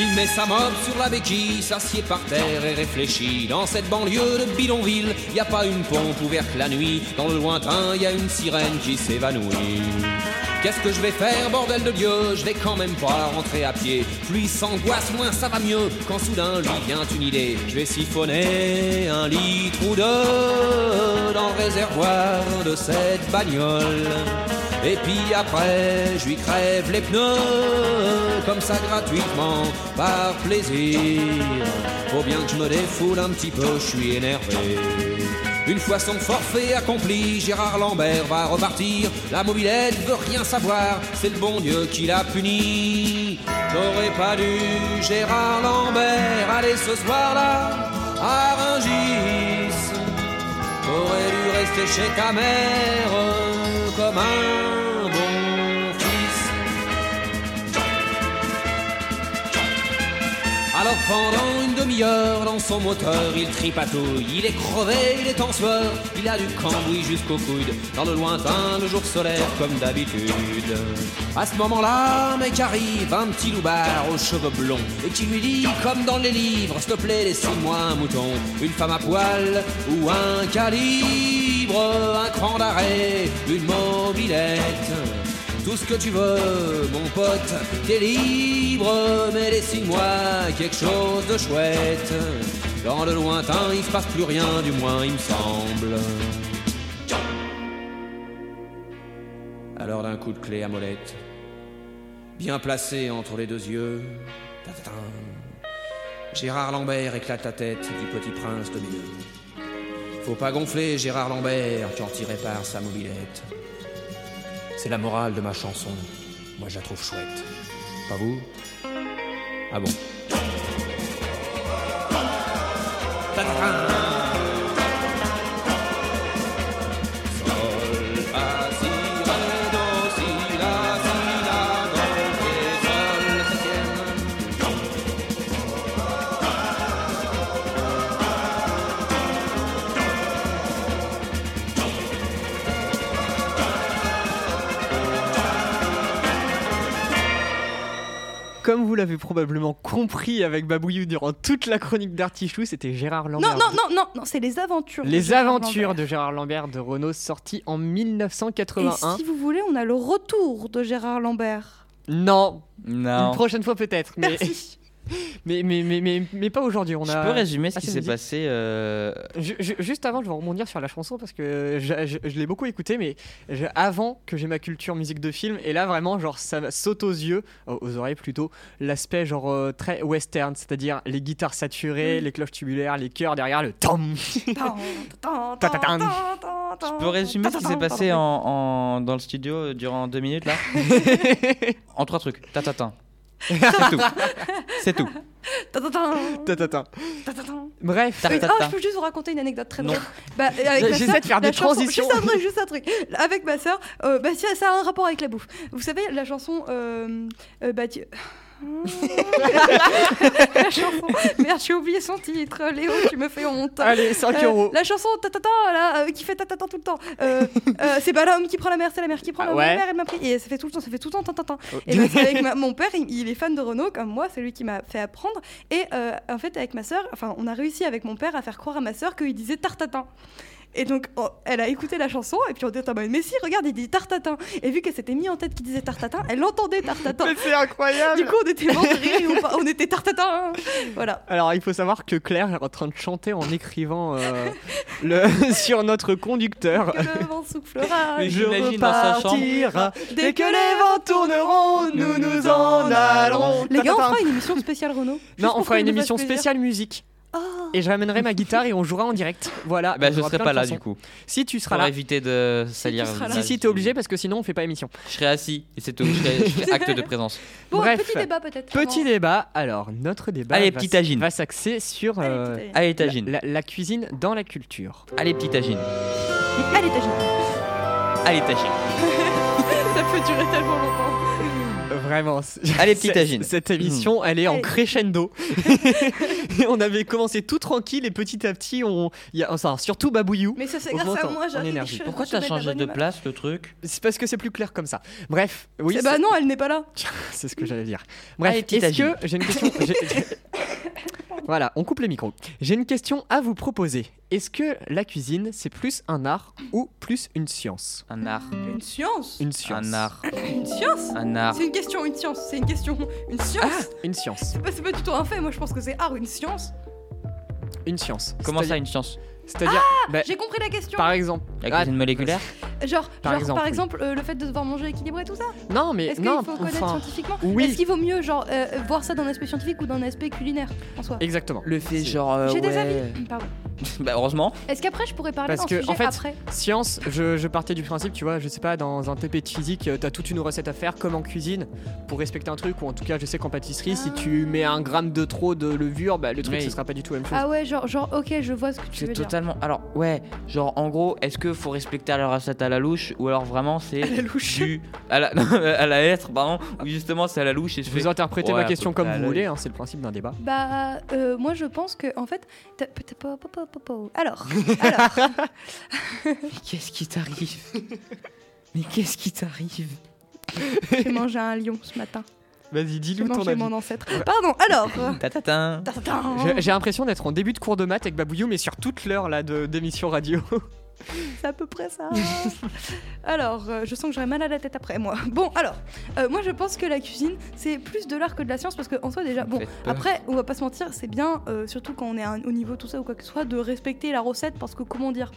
E: Il met sa mob sur la béquille, s'assied par terre et réfléchit. Dans cette banlieue de bidonville, y a pas une pompe ouverte la nuit. Dans le lointain, y a une sirène qui s'évanouit. Qu'est-ce que je vais faire, bordel de Dieu? Je vais quand même pas rentrer à pied. Plus s'angoisse, moins ça va mieux. Quand soudain lui vient une idée, je vais siphonner un litre ou deux dans le réservoir de cette bagnole. Et puis après, je lui crève les pneus, comme ça gratuitement, par plaisir. Faut bien que je me défoule un petit peu, je suis énervé. Une fois son forfait accompli, Gérard Lambert va repartir. La mobilette veut rien savoir, c'est le bon Dieu qui l'a puni. T'aurais pas dû, Gérard Lambert, aller ce soir-là à Rungis. T'aurais dû rester chez ta mère comme un bon fils. Alors pendant une demi-heure dans son moteur il tripatouille Il est crevé, il est en sueur Il a du cambouis jusqu'au coude Dans le lointain, le jour solaire comme d'habitude À ce moment-là, mec arrive Un petit loupard aux cheveux blonds Et qui lui dit, comme dans les livres S'il te plaît, laissez-moi un mouton Une femme à poil ou un Un cran d'arrêt, une mobilette tout ce que tu veux, mon pote, t'es libre, mais dessine-moi quelque chose de chouette. Dans le lointain, il se passe plus rien, du moins il me semble. Alors d'un coup de clé à molette, bien placé entre les deux yeux, Gérard Lambert éclate la tête du petit prince de Bénin. Faut pas gonfler Gérard Lambert quand il répare sa mobilette. C'est la morale de ma chanson. Moi, je la trouve chouette. Pas vous? Ah bon
A: Comme vous l'avez probablement compris avec Babouillou durant toute la chronique d'Artichou, c'était Gérard Lambert.
C: non, non, non, non, c'est les aventures.
A: Les aventures
C: Lambert.
A: de Gérard Lambert de Renault, sorti en
C: Et
A: 1981.
C: si vous voulez, on a le retour de Gérard Lambert.
A: Non,
B: Non.
A: une prochaine fois peut-être, mais,
C: Merci.
A: mais, mais, mais, mais, mais pas aujourd'hui. On
B: Je
A: a...
B: peux résumer ce qui s'est passé. euh,
A: Je- je- juste avant, je vais rebondir sur la chanson parce que je, je- je l'ai beaucoup écouté, mais je- avant que j'ai ma culture musique de film, et là vraiment, genre, ça me saute aux yeux, aux, oreilles plutôt, l'aspect genre euh, très western, c'est-à-dire les guitares saturées, les cloches tubulaires, les chœurs derrière le tom.
B: Je peux résumer ce qui s'est passé en, en- dans le studio durant deux minutes là En trois trucs. Tatatin. C'est tout. C'est tout.
A: Bref,
B: Ta-ta-ta.
C: oh, je peux juste vous raconter une anecdote très
B: Non.
C: drôle. Bah, euh, avec ma
A: J'essaie de faire des
C: chanson-
A: transitions.
C: Juste un truc, juste un truc. Avec ma sœur, euh, bah, ça, ça a un rapport avec la bouffe. Vous savez, la chanson. Euh, euh, bah, tu- la chanson. Merde, j'ai oublié son titre. Léo, tu me fais honte.
A: allez, 5
C: Euh,
A: euros.
C: la chanson tatata là euh, qui fait tatata tout le temps. Euh, c'est pas l'homme qui prend la mer, c'est la mer qui prend
A: Ah ouais.
C: La mer elle m'a pris et ça fait tout le temps, ça fait tout le temps tatata.
A: Oh.
C: Et qu'avec ma- mon père, il, il est fan de Renault comme moi, c'est lui qui m'a fait apprendre. Et en fait avec ma sœur, enfin on a réussi avec mon père à faire croire à ma sœur qu'il disait tartatin. Et donc, oh, elle a écouté la chanson, et puis on dit bah, Mais si, regarde, il dit tartatin. Et vu qu'elle s'était mis en tête qu'il disait tartatin, elle entendait tartatin.
A: Mais c'est incroyable
C: Du coup, on était morts de rire, on, on était tartatin. Voilà.
A: Alors, il faut savoir que Claire est en train de chanter en écrivant euh, le, sur notre conducteur.
C: Que le vent soufflera.
B: Mais
A: Je repartira. Dès que les vents tourneront, nous nous en allerons.
C: Les gars, on fera une émission spéciale Renault.
A: Non, on fera une émission spéciale musique.
C: Oh.
A: Et je ramènerai ma guitare et on jouera en direct. Voilà.
B: Bah, je serai pas là du coup.
A: Si tu seras
B: Pour
A: là.
B: éviter de salir.
C: tu seras là.
A: Si, si,
B: du-
A: t'es obligé parce que sinon on fait pas émission.
B: Je serai assis et c'est tout. Je ferai acte de présence.
C: Bon,
A: Bref.
C: petit débat peut-être.
A: Petit débat. Alors, notre débat
B: Allez,
A: va,
B: agine.
A: va s'axer sur
C: Allez,
A: euh,
B: Allez,
A: la,
B: tagine.
A: la- la cuisine dans la culture.
B: Allez, petite agine.
C: Allez, t'agis.
B: Allez, tagine.
C: Ça peut durer tellement longtemps.
A: Vraiment.
B: Allez, petite
A: cette-
B: agine.
A: Cette émission, elle est en crescendo. On avait commencé tout tranquille et petit à petit, on, y a, enfin, surtout Babouillou.
C: Mais ça, c'est grâce à moi, j'arrive.
B: Pourquoi t'as changé de place le truc?
A: C'est parce que c'est plus clair comme ça. Bref, oui,
C: Eh Bah non, elle n'est pas là.
A: c'est ce que j'allais dire. Bref, est-ce
B: agine.
A: que j'ai une question Voilà, on coupe les micros. J'ai une question à vous proposer. Est-ce que la cuisine, c'est plus un art ou plus une science
B: Un art.
C: Une science.
A: Une science.
B: Un art.
C: Une science.
B: Un art.
C: C'est une question, une science. C'est une question, une science.
A: Ah, une science.
C: C'est pas, c'est pas du tout un fait. Moi, je pense que c'est art, une science.
A: Une science.
B: Comment ça, une science?
A: C'est-à-dire, bah,
C: J'ai compris la question.
A: par exemple.
B: La
A: Ah,
B: cuisine moléculaire
C: Genre,
A: Par
C: genre,
A: exemple,
C: par
A: oui.
C: euh, le fait de devoir manger équilibré, tout ça?
A: Non, mais
C: Est-ce qu'il
A: non,
C: faut connaître
A: enfin,
C: scientifiquement?
A: oui.
C: Est-ce qu'il vaut mieux, genre, euh, voir ça d'un aspect scientifique ou d'un aspect culinaire en soi?
A: Exactement.
B: Le fait genre. euh,
C: J'ai des
B: ouais.
C: avis. Pardon.
B: bah, heureusement.
C: Est-ce qu'après, je pourrais parler
A: Parce
C: d'un
A: que,
C: sujet
A: en fait,
C: après?
A: Science, je, je partais du principe, tu vois, je sais pas, dans un TP de physique, t'as toute une recette à faire, comme en cuisine, pour respecter un truc, ou en tout cas, je sais qu'en pâtisserie, si tu mets un gramme de trop de levure, bah, le truc,
B: Oui.
A: ce sera pas du tout la même chose.
C: Ah ouais, genre, genre, ok, je vois ce que tu veux dire.
B: totalement. Alors, ouais, genre en gros, est-ce que faut respecter la recette à la louche ou alors vraiment c'est.
C: À la louche.
B: du- à la... à la lettre, pardon, ou justement c'est à la louche et je fais.
A: Vous interprétez
B: Ouais,
A: ma
B: à
A: question comme
B: à
A: vous voulez, hein, c'est le principe d'un débat.
C: Bah, euh, moi je pense que en fait, Alors, alors,
B: Mais qu'est-ce qui t'arrive? Mais qu'est-ce qui t'arrive?
C: J'ai mangé un lion ce matin.
A: Vas-y, dis-nous ton avis.
C: mon ancêtre. Pardon. Alors.
A: J'ai- J'ai l'impression d'être en début de cours de maths avec Babouillou, mais sur toute l'heure là de- d'émission radio.
C: C'est à peu près ça. alors, euh, je sens que j'aurai mal à la tête après moi. Bon, alors, euh, moi je pense que la cuisine c'est plus de l'art que de la science parce qu'en soi déjà, bon. Après, on va pas se mentir, c'est bien, euh, surtout quand on est à un haut niveau, tout ça ou quoi que ce soit, de respecter la recette parce que, comment dire,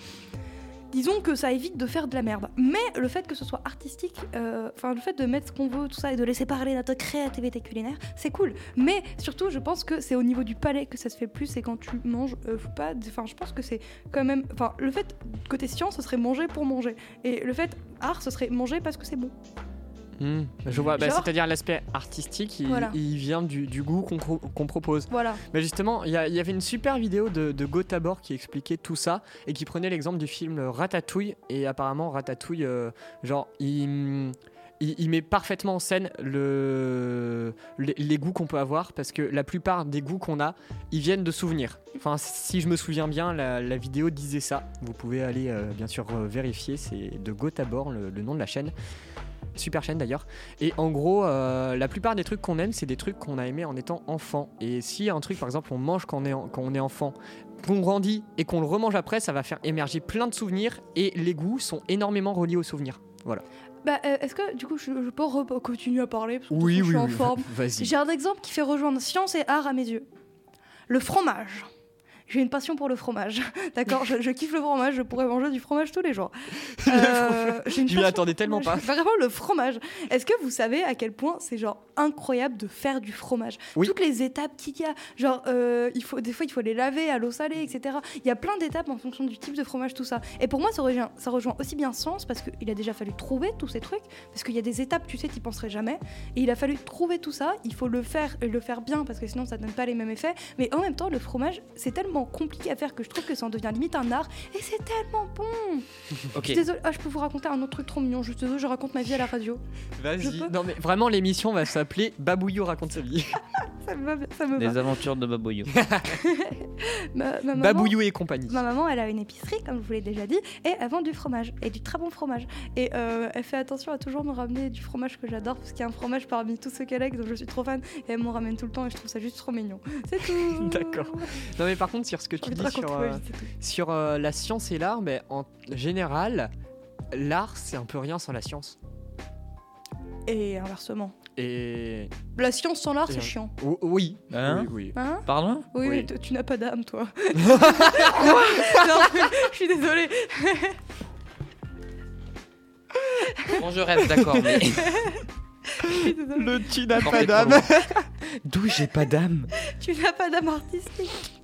C: disons que ça évite de faire de la merde. Mais le fait que ce soit artistique, euh, enfin, le fait de mettre ce qu'on veut, tout ça, et de laisser parler notre créativité culinaire, c'est cool. Mais surtout, je pense que c'est au niveau du palais que ça se fait plus, et quand tu manges, euh, pas. Enfin, je pense que c'est quand même. Enfin, le fait, côté science, ce serait manger pour manger. Et le fait art, ce serait manger parce que c'est bon.
A: Hmm, je vois, bah, c'est-à-dire l'aspect artistique, il,
C: Voilà.
A: il vient du, du goût qu'on pro- qu'on propose.
C: Voilà.
A: Mais justement, il y, avait une super vidéo de, de Gotabor qui expliquait tout ça et qui prenait l'exemple du film Ratatouille. Et apparemment, Ratatouille, euh, genre, il, il, il met parfaitement en scène le, les, les goûts qu'on peut avoir parce que la plupart des goûts qu'on a, ils viennent de souvenirs. Enfin, si je me souviens bien, la, la vidéo disait ça. Vous pouvez aller, euh, bien sûr, euh, vérifier. C'est de Gotabor, le, le nom de la chaîne. Super chaîne d'ailleurs. Et en gros, euh, la plupart des trucs qu'on aime, c'est des trucs qu'on a aimé en étant enfant. Et si un truc, par exemple, on mange quand on est, en- quand on est enfant, qu'on grandit et qu'on le remange après, ça va faire émerger plein de souvenirs. Et les goûts sont énormément reliés aux souvenirs. Voilà.
C: Bah, euh, est-ce que du coup, je, je peux continuer à parler parce que toute façon, je suis en forme.
A: Vas-y.
C: J'ai un exemple qui fait rejoindre science et art à mes yeux. Le fromage. J'ai une passion pour le fromage. D'accord je, je kiffe le fromage, je pourrais manger du fromage tous les jours. Euh,
A: Je m'y attendais tellement pas.
C: Vraiment le fromage. Est-ce que vous savez à quel point c'est genre incroyable de faire du fromage?
A: Oui.
C: Toutes les étapes qu'il y a. Genre, euh, il faut, des fois, il faut les laver à l'eau salée, etc. Il y a plein d'étapes en fonction du type de fromage, tout ça. Et pour moi, ça rejoint, ça rejoint aussi bien sens parce qu'il a déjà fallu trouver tous ces trucs. Parce qu'il y a des étapes, tu sais, tu penserais jamais. Et il a fallu trouver tout ça. Il faut le faire et le faire bien parce que sinon, ça donne pas les mêmes effets. Mais en même temps, le fromage, c'est tellement compliqué à faire que je trouve que ça en devient limite un art. Et c'est tellement bon.
B: Ok.
C: Je suis désolée. Ah, je peux vous raconter un autre truc trop mignon. Je suis désolée, je raconte ma vie à la radio. Je
A: Vas-y.
C: peux
A: Non mais vraiment, l'émission va s'appeler Babouillou raconte sa vie.
C: ça me va. bien, Ça me va.
B: Les aventures de Baboyo.
C: Ma, ma maman,
A: Babouillou et compagnie.
C: ma maman, elle a une épicerie, comme je vous l'ai déjà dit, et elle vend du fromage, et du très bon fromage. Et euh, elle fait attention à toujours me ramener du fromage que j'adore, parce qu'il y a un fromage parmi tous ceux qu'elle a, dont je suis trop fan, et elle m'en ramène tout le temps, et je trouve ça juste trop mignon. C'est tout.
A: D'accord. Non mais par contre sur ce que tu dis sur, euh, sur euh, la science et l'art, mais en général, l'art c'est un peu rien sans la science.
C: Et inversement.
A: Et
C: La science sans l'art, c'est chiant.
A: O- oui,
B: Hein
A: oui, oui.
C: Hein
B: Pardon
C: Oui,
A: Oui.
C: mais t- tu n'as pas d'âme, toi. non, je suis désolée.
B: Bon, je rêve, d'accord, mais.
C: je suis désolée.
A: Le tu n'as pas d'âme.
B: D'où j'ai pas d'âme
C: Tu n'as pas d'âme artistique.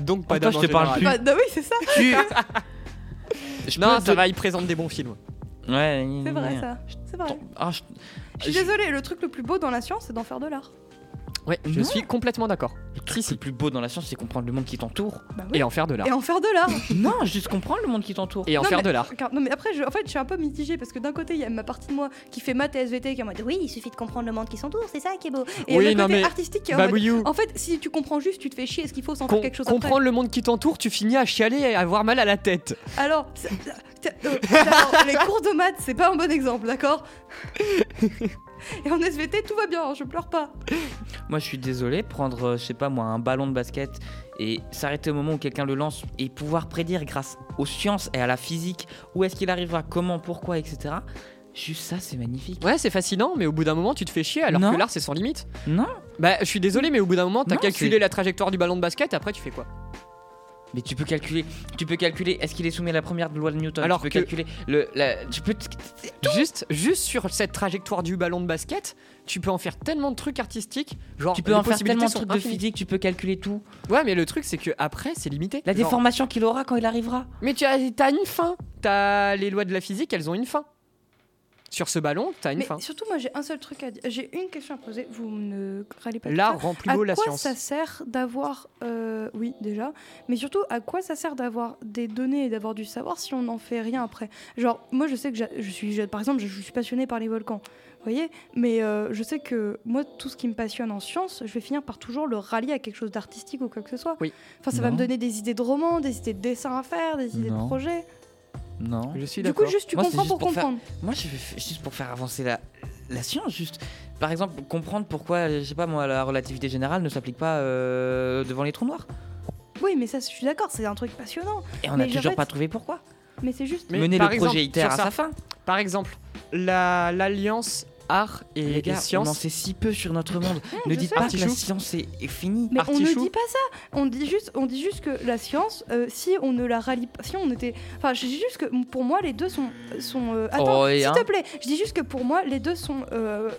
A: Donc pas
B: Attends,
A: d'âme
B: je
A: en
B: te parle
A: général.
C: Bah, bah oui, c'est ça.
B: Tu. Je
A: Non, ça
B: te-
A: va, il présente des bons films.
B: Ouais,
C: C'est vrai, ça. C'est vrai.
B: Ah, je-
C: Je suis désolée, le truc le plus beau dans la science, c'est d'en faire de l'art.
A: Ouais, je
B: Non.
A: suis complètement d'accord.
B: Le truc le plus beau dans la science, c'est comprendre le monde qui t'entoure.
C: Bah oui.
A: Et en faire de l'art.
C: Et en faire de l'art.
B: non, juste comprendre le monde qui t'entoure.
A: Et en
C: Non,
A: faire
C: mais-
A: de l'art.
C: Non mais après, je, en fait, je suis un peu mitigée parce que d'un côté, il y a ma partie de moi qui fait maths et SVT qui est en mode oui, il suffit de comprendre le monde qui s'entoure, c'est ça qui est beau. Et
A: Oui,
C: le côté
A: mais
C: artistique qui est en mode
A: Babouillou,
C: en fait, si tu comprends juste, tu te fais chier, est-ce qu'il faut s'en faire quelque chose après
A: comprendre le monde qui t'entoure, tu finis à chialer et à avoir mal à la tête.
C: Alors, c'est- c'est- euh, alors, les cours de maths, c'est pas un bon exemple, d'accord? Et en SVT, tout va bien, je pleure pas.
B: Moi, je suis désolé, prendre, euh, je sais pas moi, un ballon de basket et s'arrêter au moment où quelqu'un le lance et pouvoir prédire grâce aux sciences et à la physique où est-ce qu'il arrivera, comment, pourquoi, etc. Juste ça, c'est magnifique.
A: Ouais, c'est fascinant, mais au bout d'un moment, tu te fais chier alors
B: Non.
A: que l'art c'est sans limite.
B: Non,
A: Bah, je suis désolé, mais au bout d'un moment, t'as
B: Non,
A: calculé
B: c'est-
A: la trajectoire du ballon de basket, après tu fais quoi?
B: Mais tu peux calculer, tu peux calculer, est-ce qu'il est soumis à la première loi de Newton?
A: Alors
B: Tu peux
A: que-
B: calculer le, la- tu peux,
A: Juste, juste sur cette trajectoire du ballon de basket, tu peux en faire tellement de trucs artistiques. Genre,
B: tu peux en faire tellement de trucs de physique, tu peux calculer tout.
A: Ouais, mais le truc c'est que après c'est limité.
B: La
A: Genre-
B: déformation qu'il aura quand il arrivera.
A: Mais tu as, t'as une fin. T'as les lois de la physique, elles ont une fin. Sur ce ballon, t'as une
C: Mais
A: fin.
C: surtout, moi, j'ai un seul truc à dire. J'ai une question à poser. Vous ne râlez pas.
A: L'art
C: ça.
A: rend plus
C: à
A: beau la
C: quoi
A: science.
C: ça sert d'avoir, euh, oui déjà, mais surtout à quoi ça sert d'avoir des données et d'avoir du savoir si on n'en fait rien après? Genre, moi je sais que je suis, par exemple, je, suis passionnée par les volcans, vous voyez, mais euh, je sais que moi tout ce qui me passionne en sciences, je vais finir par toujours le rallier à quelque chose d'artistique ou quoi que ce soit.
A: Oui.
C: Enfin, ça va me donner des idées de romans, des idées de dessins à faire, des idées
B: Non.
C: de projets.
B: Non.
A: Je suis
C: Du coup, juste tu
B: Moi,
C: comprends pour
B: faire-
C: comprendre.
B: Moi, je fais juste pour faire avancer la, la science, juste. Par exemple, comprendre pourquoi, je sais pas moi, la relativité générale ne s'applique pas euh, devant les trous noirs.
C: Oui, mais ça, je suis d'accord, c'est un truc passionnant.
B: Et on n'a toujours
C: fait-
B: pas trouvé pourquoi.
C: Mais c'est juste.
A: Mais
B: Mener
A: par
B: le
A: exemple,
B: projet ITER à sa fin.
A: Par exemple, la- l'alliance art et,
B: Les
A: et
B: gars, on en
A: science.
B: sait si peu sur notre monde. ne dites
C: sais.
B: pas que la science est, est finie.
C: Mais on ne dit pas ça. On dit juste, on dit juste que la science, euh, si on ne la rallie pas, si on était, enfin, je dis juste que pour moi les deux sont, sont. euh, Attends,
B: Oh, et
C: s'il
B: hein.
C: te plaît. Je dis juste que pour moi les deux sont euh,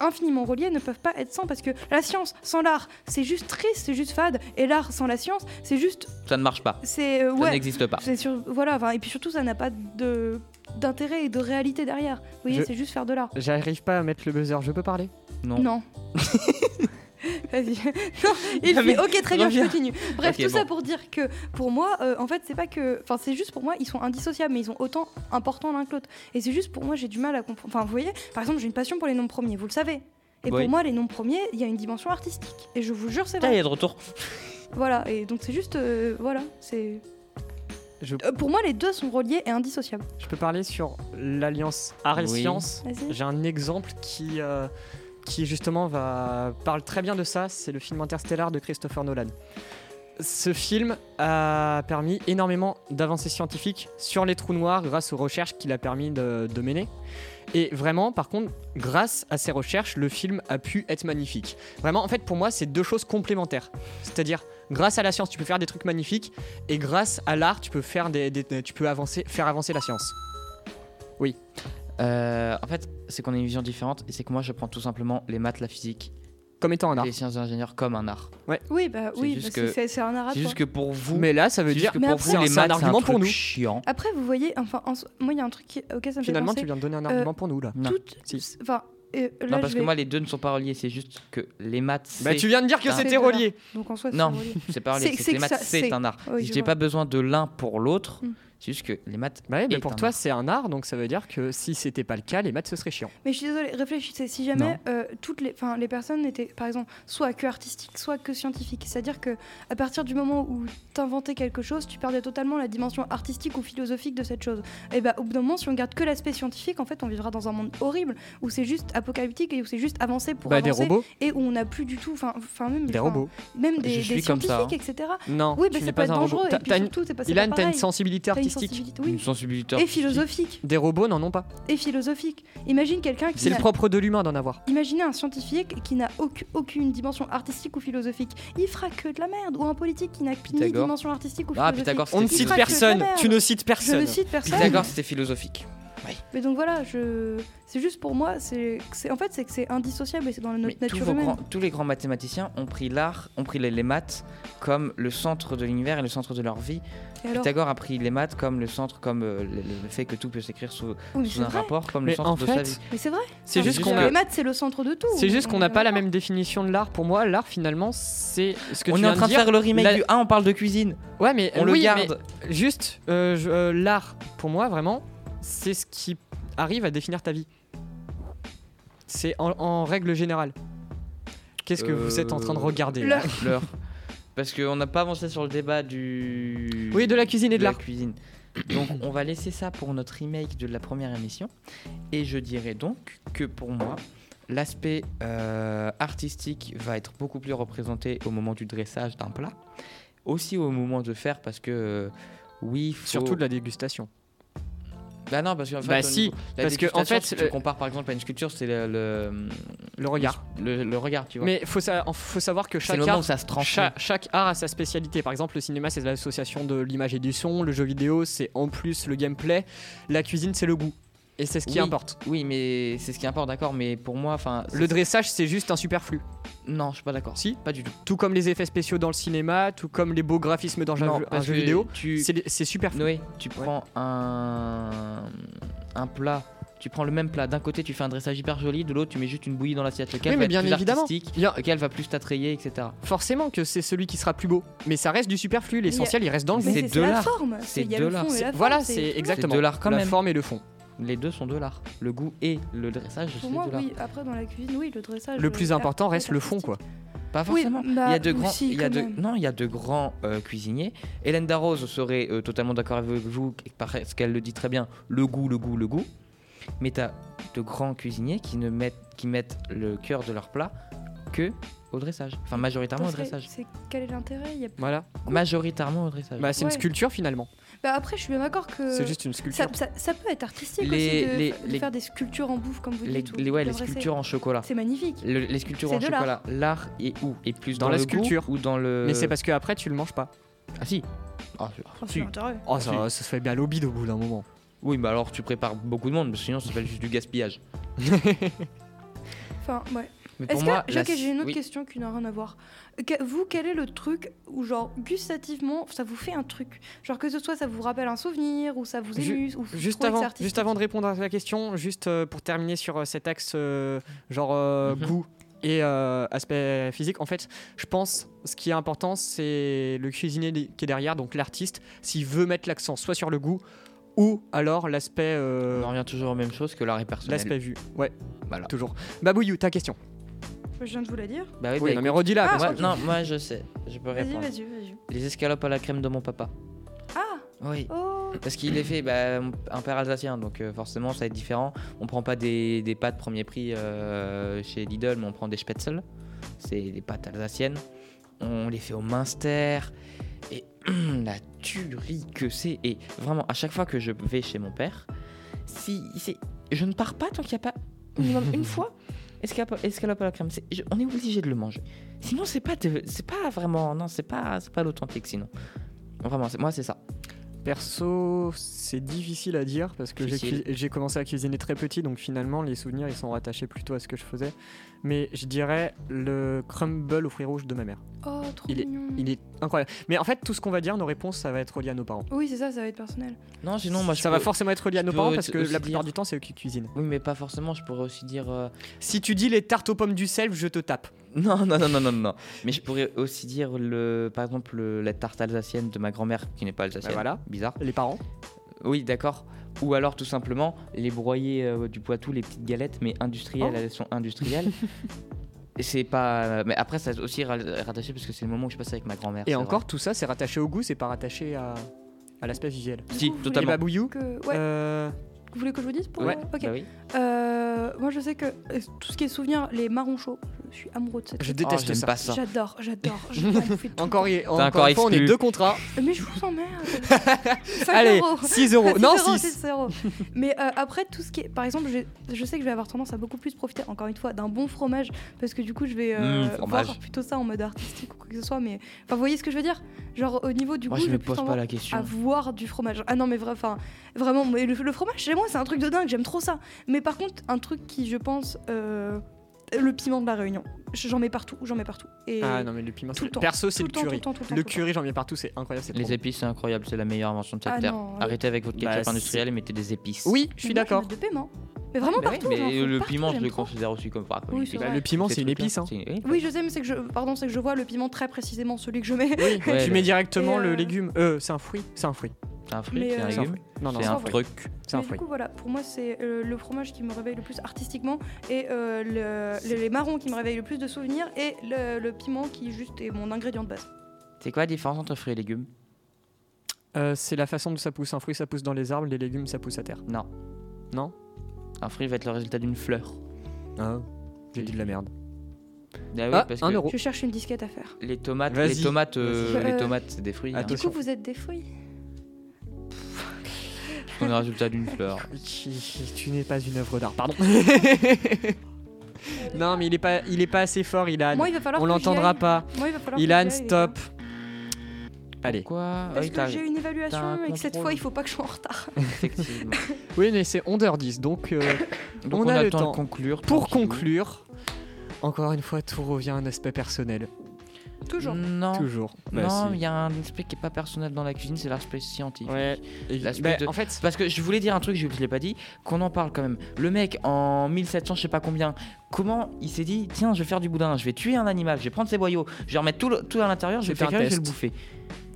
C: infiniment reliés, ne peuvent pas être sans parce que la science sans l'art, c'est juste triste, c'est juste fade, et l'art sans la science, c'est juste,
B: Ça ne marche pas.
C: c'est euh,
B: Ça n'existe pas.
C: C'est sur, voilà, et puis surtout ça n'a pas de d'intérêt et de réalité derrière. Vous voyez,
A: Je-
C: c'est juste faire de l'art.
A: J'arrive pas à mettre le buzzer, je peux parler?
B: Non.
C: Non. Vas-y. Non, il
B: Non, mais
C: fait ok très bien, je
B: reviens.
C: continue. Bref,
B: Ok,
C: tout ça
B: bon.
C: pour dire que pour moi, euh, en fait, c'est pas que, enfin, c'est juste pour moi, ils sont indissociables, mais ils sont autant importants l'un que l'autre. Et c'est juste pour moi, j'ai du mal à comprendre. Enfin, vous voyez, par exemple, j'ai une passion pour les noms premiers, vous le savez. Et
B: Oui.
C: pour moi, les noms premiers, il y a une dimension artistique. Et je vous jure, c'est
B: Là, il
C: vrai.
B: est de retour.
C: Voilà. Et donc c'est juste, euh, voilà, c'est.
A: Je-
C: Euh, pour moi, les deux sont reliés et indissociables.
A: Je peux parler sur l'alliance art et
B: Oui.
A: science. J'ai un exemple qui, euh, qui justement va parle très bien de ça. C'est le film Interstellar de Christopher Nolan. Ce film a permis énormément d'avancées scientifiques sur les trous noirs grâce aux recherches qu'il a permis de, de mener. Et vraiment, par contre, grâce à ces recherches, le film a pu être magnifique. Vraiment, en fait, pour moi, c'est deux choses complémentaires. C'est-à-dire, grâce à la science, tu peux faire des trucs magnifiques, et grâce à l'art, tu peux faire des, des- tu peux avancer, faire avancer la science.
B: Euh, en fait, c'est qu'on a une vision différente et c'est que moi, je prends tout simplement les maths, la physique,
A: Comme étant un art.
B: les sciences d'ingénieur comme un art.
C: Oui, bah
B: C'est
C: oui, bah,
B: que-
C: c'est un art
B: C'est juste que pour vous,
A: Mais là, ça veut
B: c'est
A: dire
B: que
C: Mais
B: pour
C: après,
B: vous, les
A: c'est un
B: maths, c'est un
A: argument pour
B: truc
A: nous.
B: chiant.
C: Après, vous voyez, enfin, en moi, il y a un truc qui- auquel ça me
A: Finalement,
C: fait
A: tu viens de donner un
C: Euh,
A: argument pour nous là.
B: Non.
C: Toutes-
A: Si.
C: Enfin, là,
B: Non, parce que moi, les deux ne sont pas reliés. C'est juste que les maths,
A: Bah,
B: c'est
A: tu viens de dire que c'était relié.
C: Donc en soi, c'est
B: Non. c'est pas relié.
C: C'est-
B: les maths, c'est un art.
C: Oui,
B: J'ai pas besoin de l'un pour l'autre.
C: Mm.
B: C'est juste que les maths.
A: Bah ouais, mais pour toi,
B: art.
A: c'est un art, donc ça veut dire que si c'était pas le cas, les maths ce serait chiant.
C: Mais je suis désolée, réfléchissez, si jamais euh, toutes les, enfin, les personnes étaient, par exemple, soit que artistiques, soit que scientifiques, c'est-à-dire que à partir du moment où t'inventais quelque chose, tu perdais totalement la dimension artistique ou philosophique de cette chose. Et bah, au bout d'un moment, si on garde que l'aspect scientifique, en fait, on vivra dans un monde horrible où c'est juste apocalyptique et où c'est juste avancer pour
A: Bah, des
C: avancer
A: robots,
C: et où on n'a plus du tout, enfin, enfin même,
A: des robots.
C: même des,
B: Je
C: des
B: suis comme ça,
C: scientifiques, etc.
A: Non,
C: Oui,
A: n'es
C: ça peut
A: pas
C: être
A: un
C: dangereux.
A: robot.
C: Et puis
A: une-
C: surtout, c'est pas, c'est
A: Ilan,
C: pas
A: t'as une sensibilité
C: une
A: artistique.
C: sensibilité, oui.
B: Une sensibilité
C: Et
B: artistique.
C: philosophique.
A: Des robots n'en ont pas.
C: Et philosophique. Imagine quelqu'un qui
A: C'est le propre de l'humain d'en avoir.
C: Imaginez un scientifique qui n'a aucune, aucune dimension artistique ou philosophique. Il fera que de la merde. Ou un politique qui n'a ni dimension artistique ou
B: Ah,
C: philosophique.
B: Pythagore,
A: On ne cite personne. Tu ne cites
C: Je
A: personne.
C: ne cite personne.
B: Pythagore, c'était philosophique.
C: Mais donc voilà, je... c'est juste pour moi, c'est, en fait, c'est que c'est indissociable et c'est dans notre
B: tous,
C: nature
B: vos
C: humaine.
B: grands- tous les grands mathématiciens ont pris l'art, ont pris les, les maths comme le centre de l'univers et le centre de leur vie. Pythagore a pris les maths comme le centre, comme euh, le, le fait que tout peut s'écrire sous,
C: Oui,
B: un
C: vrai.
B: rapport, comme
A: Mais
B: le centre
A: en
B: de sa vie.
C: Mais c'est vrai.
A: c'est juste qu'on
C: Les maths, c'est le centre de tout.
A: C'est juste
C: On
A: qu'on n'a pas la même définition de l'art. Pour moi, l'art finalement, c'est ce que
B: On
A: tu
B: est en train de faire le remake
A: la-
B: du 1, on parle de cuisine.
A: Ouais, mais
B: On le
A: oui,
B: garde.
A: juste euh, euh, l'art. Pour moi, vraiment, c'est ce qui arrive à définir ta vie. C'est en, en règle générale. Qu'est-ce que vous êtes en train de regarder là
C: L'heure.
B: Parce qu'on n'a pas avancé sur le débat du.
A: Oui, de la cuisine et de
B: la
A: l'art.
B: cuisine. Donc on va laisser ça pour notre remake de la première émission. Et je dirais donc que pour moi, l'aspect euh, artistique va être beaucoup plus représenté au moment du dressage d'un plat. Aussi au moment de faire parce que euh, oui, faut...
A: Surtout de la dégustation.
B: Bah non, parce qu'en fait,
A: Bah si, parce que, en fait,
B: si tu
A: euh,
B: compares par exemple à une sculpture, c'est le, le,
A: Le regard.
B: le, le regard, tu vois.
A: Mais faut, sa- faut savoir que art,
B: ça se
A: cha- chaque art a sa spécialité. Par exemple, le cinéma, c'est l'association de l'image et du son. Le jeu vidéo, c'est en plus le gameplay. La cuisine, c'est le goût. Et c'est ce qui
B: Oui.
A: importe.
B: Oui, mais c'est ce qui importe, d'accord. Mais pour moi, enfin,
A: Le dressage, c'est juste un superflu.
B: non, je suis pas d'accord.
A: Si?
B: Pas du tout.
A: Tout comme les effets spéciaux dans le cinéma, tout comme les beaux graphismes dans un
B: Non,
A: jeu- un vidéo.
B: tu,
A: C'est superflu.
B: Noé, tu prends un un plat. Tu prends le même plat. D'un côté, tu fais un dressage hyper joli. De l'autre, tu mets juste une bouillie dans l'assiette. Lequel
A: Oui,
B: va
A: mais
B: être
A: bien
B: plus
A: évidemment.
B: artistique,
A: Bien-
B: lequel va plus t'attrayer, etc.
A: Forcément que c'est celui qui sera plus beau. Mais ça reste du superflu. L'essentiel, il reste dans le
C: Mais
A: goût.
B: C'est
C: c'est,
B: de l'art.
C: forme.
B: C'est de l'art.
A: Voilà,
C: c'est-
A: c'est exactement.
B: de l'art quand
A: la
B: même.
A: forme et le fond.
B: Les deux sont de l'art. Le goût et le dressage, c'est
C: Pour moi,
B: de l'art.
C: oui. Après, dans la cuisine, oui, le dressage.
A: Le
C: euh,
A: plus
C: est
A: important reste
C: est
A: le fond, quoi.
B: Pas
C: Oui,
B: forcément.
C: bah,
B: il y a de grands, il y a de, non, il y a de grands euh, cuisiniers. Hélène Darroze serait euh, totalement d'accord avec vous parce qu'elle le dit très bien. Le goût, le goût, le goût. Mais t'as de grands cuisiniers qui ne mettent, qui mettent le cœur de leur plat que au dressage. Enfin, majoritairement au dressage.
C: c'est- Quel est l'intérêt? Il y a-
A: Voilà.
B: Majoritairement au dressage.
A: Bah, c'est une sculpture finalement.
C: Bah, Après, je suis bien d'accord que.
A: C'est juste une sculpture.
C: Ça, ça- ça peut être artistique
B: Les-
C: aussi de,
B: les-
C: de
B: les-
C: faire des sculptures en bouffe comme vous
B: les,
C: dites. ou
B: les- ouais, les sculptures en chocolat.
C: C'est magnifique.
B: Le- les sculptures en chocolat. L'art est où? Est plus
A: Dans
B: dans,
A: la
B: le
A: sculpture.
B: goût ou dans le.
A: Mais c'est parce que après tu le manges pas.
B: Ah si. Ah,
C: Oh,
B: si.
A: Oh, ça, ça se fait bien l'obide au bout d'un moment.
B: Oui, mais alors tu prépares beaucoup de monde, parce que sinon ça s'appelle juste du gaspillage.
C: Enfin, ouais.
B: Mais
C: Est-ce
B: pour
C: que
B: moi, la-
C: j'ai une autre
B: oui.
C: question qui n'a rien à voir. Que- vous, quel est le truc où, genre, gustativement, ça vous fait un truc? Genre que ce soit ça vous rappelle un souvenir, ou ça vous émuse, ou vous
A: Juste avant, juste avant de répondre à la question, juste euh, pour terminer sur euh, cet axe euh, genre euh,
B: Mhm.
A: goût et euh, aspect physique, en fait, je pense ce qui est important, c'est le cuisinier qui est derrière, donc l'artiste, s'il veut mettre l'accent soit sur le goût ou alors l'aspect euh,
B: On en revient toujours aux mêmes choses que l'art est personnel.
A: l'aspect vue. Ouais,
B: Voilà.
A: toujours. Babouillou, ta question.
C: Je viens de vous la dire.
B: Bah oui,
A: Oui,
B: bah
A: non mais redis-la.
C: Ah,
A: parce
B: moi,
A: que-
B: non, moi je sais, je peux
C: Vas-y,
B: répondre.
C: vas-y, vas-y.
B: Les escalopes à la crème de mon papa.
C: Ah
B: Oui.
C: Oh
B: Parce qu'il est fait, bah, un père alsacien, donc euh, forcément ça va être différent. On prend pas des, des pâtes premier prix euh, chez Lidl, mais on prend des spätzle. C'est des pâtes alsaciennes. On les fait au Minster. Et la tuerie que c'est. Et vraiment, à chaque fois que je vais chez mon père, si, c'est- je ne pars pas tant qu'il n'y a pas minimum une fois escalope, escalope à la crème. Je- on est obligé de le manger. Sinon, c'est pas, c'est pas vraiment. Non, c'est pas, c'est pas l'authentique sinon. Vraiment, c'est- moi c'est ça.
A: Perso, c'est difficile à dire parce que j'ai commencé à cuisiner très petit, donc finalement les souvenirs ils sont rattachés plutôt à ce que je faisais. Mais je dirais le crumble aux fruits rouges de ma mère.
C: Oh, trop
A: Il est-
C: mignon.
A: Il est incroyable. Mais en fait, tout ce qu'on va dire, nos réponses, ça va être relié à nos parents.
C: Oui, c'est ça, ça va être personnel.
B: Non, sinon, moi je
A: ça
B: peux-
A: va forcément être relié à nos parents parce que la plupart
B: dire-
A: du temps, c'est eux qui cuisinent.
B: Oui, mais pas forcément. Je pourrais aussi dire. euh,
A: Si tu dis les tartes aux pommes du sel, je te tape.
B: Non, non, non, non, non, non. Mais je pourrais aussi dire, le, par exemple, le- la tarte alsacienne de ma grand-mère, qui n'est pas alsacienne.
A: Bah voilà.
B: Bizarre.
A: Les parents
B: Oui, d'accord. Ou alors tout simplement les broyés euh, du Poitou, les petites galettes, mais industrielles,
A: Oh.
B: elles sont industrielles. Et c'est pas. Mais après, ça aussi ra- rattaché parce que c'est le moment où je passe avec ma grand-mère.
A: Et
B: c'est
A: encore, tout ça, c'est rattaché au goût, c'est pas rattaché à, à l'aspect visuel.
B: Si,
A: Et
B: totalement.
A: Babouillou
C: que- ouais,
A: euh,
C: vous voulez que je vous dise pour
A: Ouais.
B: Bah oui.
C: Euh, moi, je sais que euh, tout ce qui est souvenir, les marrons chauds, je suis amoureux de cette
A: Je déteste
B: Oh,
A: ça.
B: pas ça.
C: J'adore, j'adore.
A: Encore, y- encore,
B: encore
A: une fois, on est deux contrats.
C: Mais je vous emmerde. 5
A: Allez,
C: euros.
A: 6 euros. Non,
C: 6 euros,
A: 6.
C: 6 euros. Mais euh, après, tout ce qui est. Par exemple, je, je sais que je vais avoir tendance à beaucoup plus profiter, encore une fois, d'un bon fromage. Parce que du coup, je vais euh,
B: Mmh,
C: voir plutôt ça en mode artistique ou quoi que ce soit. Mais. Enfin, vous voyez ce que je veux dire? Genre, au niveau du
B: Moi,
C: goût,
B: je
C: je
B: me pose pas la question.
C: à voir du fromage. Ah non, mais vrai, vraiment, mais le, le fromage, chez moi, c'est un truc de dingue, j'aime trop ça. Mais par contre, un truc qui, je pense, euh, le piment de la Réunion. J'en mets partout, j'en mets partout. Et
A: Ah non, mais le piment,
C: Tout
A: c'est
C: le temps,
A: Perso, c'est
C: tout
A: le
C: le temps, tout
A: curry.
C: le temps, tout le temps,
A: Le
C: tout le
A: curry, j'en mets partout, c'est incroyable. trop
B: Les épices, c'est incroyable, c'est la meilleure invention de cette
C: Ah
B: terre.
C: non,
B: Arrêtez avec votre
A: Bah,
B: ketchup
A: c'est-
B: industriel et mettez des épices.
A: Oui, je suis d'accord.
C: de piment. Mais vraiment
B: Bah oui,
C: partout.
B: mais le
C: partout,
B: piment, je le considère aussi comme. comme
C: Oui.
A: Bah, le piment,
B: Ces
A: c'est une épice. hein.
B: c'est- oui,
C: Oui, je sais, mais c'est que je, pardon, c'est que je vois le piment très précisément celui que je mets.
A: Oui,
B: Ouais,
A: tu mets directement
C: Et,
A: le
C: euh,
A: légume. Euh, c'est un fruit C'est un fruit.
B: C'est un fruit, c'est un
C: euh,
B: légume,
A: fruit. Non, non,
B: c'est un truc.
A: c'est un fruit.
C: du coup, voilà, pour moi, c'est euh, le fromage qui me réveille le plus artistiquement et euh, le- le- les marrons qui me réveillent le plus de souvenirs et le, le piment qui juste est mon ingrédient de base.
B: C'est quoi la différence entre fruits et légumes?
A: Euh, c'est la façon dont ça pousse. Un fruit, ça pousse dans les arbres, les légumes, ça pousse à terre.
B: Non.
A: Non?
B: Un fruit va être le résultat d'une fleur.
A: Ah, j'ai dit de la merde.
B: Ah oui,
A: Ah,
B: parce
A: un
B: que
A: euro.
C: Je cherche une disquette à faire.
B: les tomates,
A: Vas-y.
B: les tomates, euh, les
C: Euh,
B: tomates, c'est des fruits. hein.
C: Du coup, vous êtes des fruits.
B: C'est le résultat d'une fleur.
A: Tu, tu n'es pas une œuvre d'art, pardon. non, mais il est pas, il est pas assez fort, Ilan.
C: Moi, il va falloir
A: On
C: que j'y
A: l'entendra
C: aille.
A: pas.
C: Moi, il va falloir que
A: Ilan,
C: j'y aille, les
A: stop. Allez.
B: Quoi
C: Parce
B: Oui,
C: que j'ai une
B: t'as
C: évaluation
B: un
C: et que cette
B: contrôle.
C: fois, il faut pas que je sois en retard.
B: effectivement.
A: Oui, mais c'est 11h10, donc euh,
B: Donc
A: On
B: on,
A: a
B: a
A: le
B: temps. de conclure.
A: pour
B: tranquillou.
A: conclure, encore une fois, tout revient à un aspect personnel.
C: Toujours.
B: Non.
A: Toujours. Bah,
B: non,
A: si.
B: il y a un aspect qui est pas personnel dans la cuisine, c'est l'aspect scientifique.
A: Ouais. Bah,
B: de-
A: En fait,
B: Parce que je voulais dire un truc, je ne l'ai pas dit, qu'on en parle quand même. Le mec, en 1700, je sais pas combien, comment il s'est dit tiens, je vais faire du boudin, je vais tuer un animal, je vais prendre ses boyaux, je vais remettre tout, le- tout à l'intérieur, je vais faire je vais le bouffer.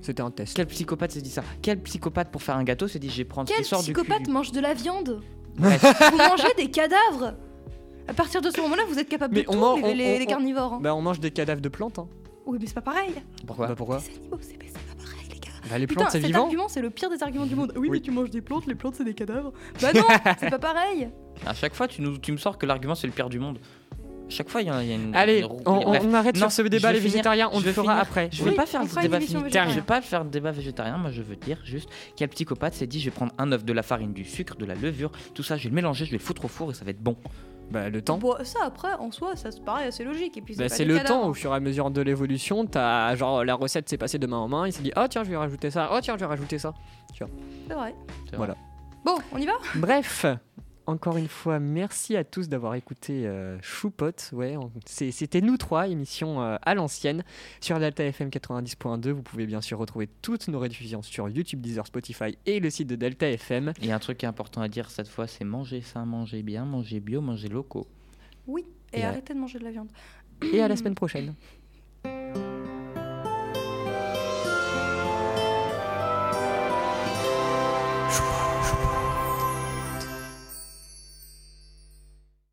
A: c'était un test.
B: Quel psychopathe s'est dit ça? Quel psychopathe pour faire un gâteau s'est dit je vais prendre ce
C: Quel
B: du cul
C: psychopathe
B: du-
C: mange de la viande?
B: Ouais.
C: Vous mangez des cadavres? À partir de ce moment-là, vous êtes capable
A: Mais
C: de
A: on
C: tout,
A: man-
C: les,
A: on-
C: les-
A: on-
C: les carnivores. hein.
A: Bah, on mange des cadavres de plantes. Hein.
C: Oui, mais c'est pas pareil.
B: Pourquoi
A: Bah, pourquoi
C: Les animaux, c'est pas pareil, les gars.
A: Bah, les plantes, c'est
C: cet
A: vivant.
C: argument, c'est le pire des arguments du monde. Oui,
A: Oui.
C: mais tu manges des plantes, les plantes, c'est des cadavres. Bah non, c'est pas pareil.
B: À chaque fois, tu, nous, tu me sors que l'argument c'est le pire du monde. À chaque fois, il y, a il y a une.
A: Allez,
B: une-
A: on, arrête
B: Non,
A: sur ce débat
B: vais
A: les
B: finir-
A: végétariens, on le
B: vais
A: fera
B: finir.
A: après.
B: Je vais
C: Oui,
B: pas faire le débat végétarien. Je vais pas faire le débat végétarien. Moi, je veux dire juste quel psychopathe s'est dit je vais prendre un œuf, de la farine, du sucre, de la levure, tout ça, je vais le mélanger, je vais le foutre au four et ça va être bon.
A: Bah, le temps.
C: Bon, ça, après, en soi, ça se paraît assez logique. Et puis,
A: Bah, c'est le
C: cadavres.
A: temps, au fur et à mesure de l'évolution, t'as genre la recette s'est passée de main en main, il s'est dit oh tiens je vais rajouter ça, oh tiens je vais rajouter ça.
C: C'est vrai.
B: C'est
A: Voilà.
C: Bon, on y va?
A: Bref, encore une fois, merci à tous d'avoir écouté euh, Choupot. Ouais, on- c'est- c'était nous trois, émission euh, à l'ancienne sur Delta FM 90.2. Vous pouvez bien sûr retrouver toutes nos rediffusions sur YouTube, Deezer, Spotify et le site de Delta FM.
B: Et un truc qui est important à dire cette fois, c'est manger sain, manger bien, manger bio, manger locaux.
C: Oui. Et
A: Et,
C: arrêtez de manger de la viande.
A: Et à la semaine prochaine.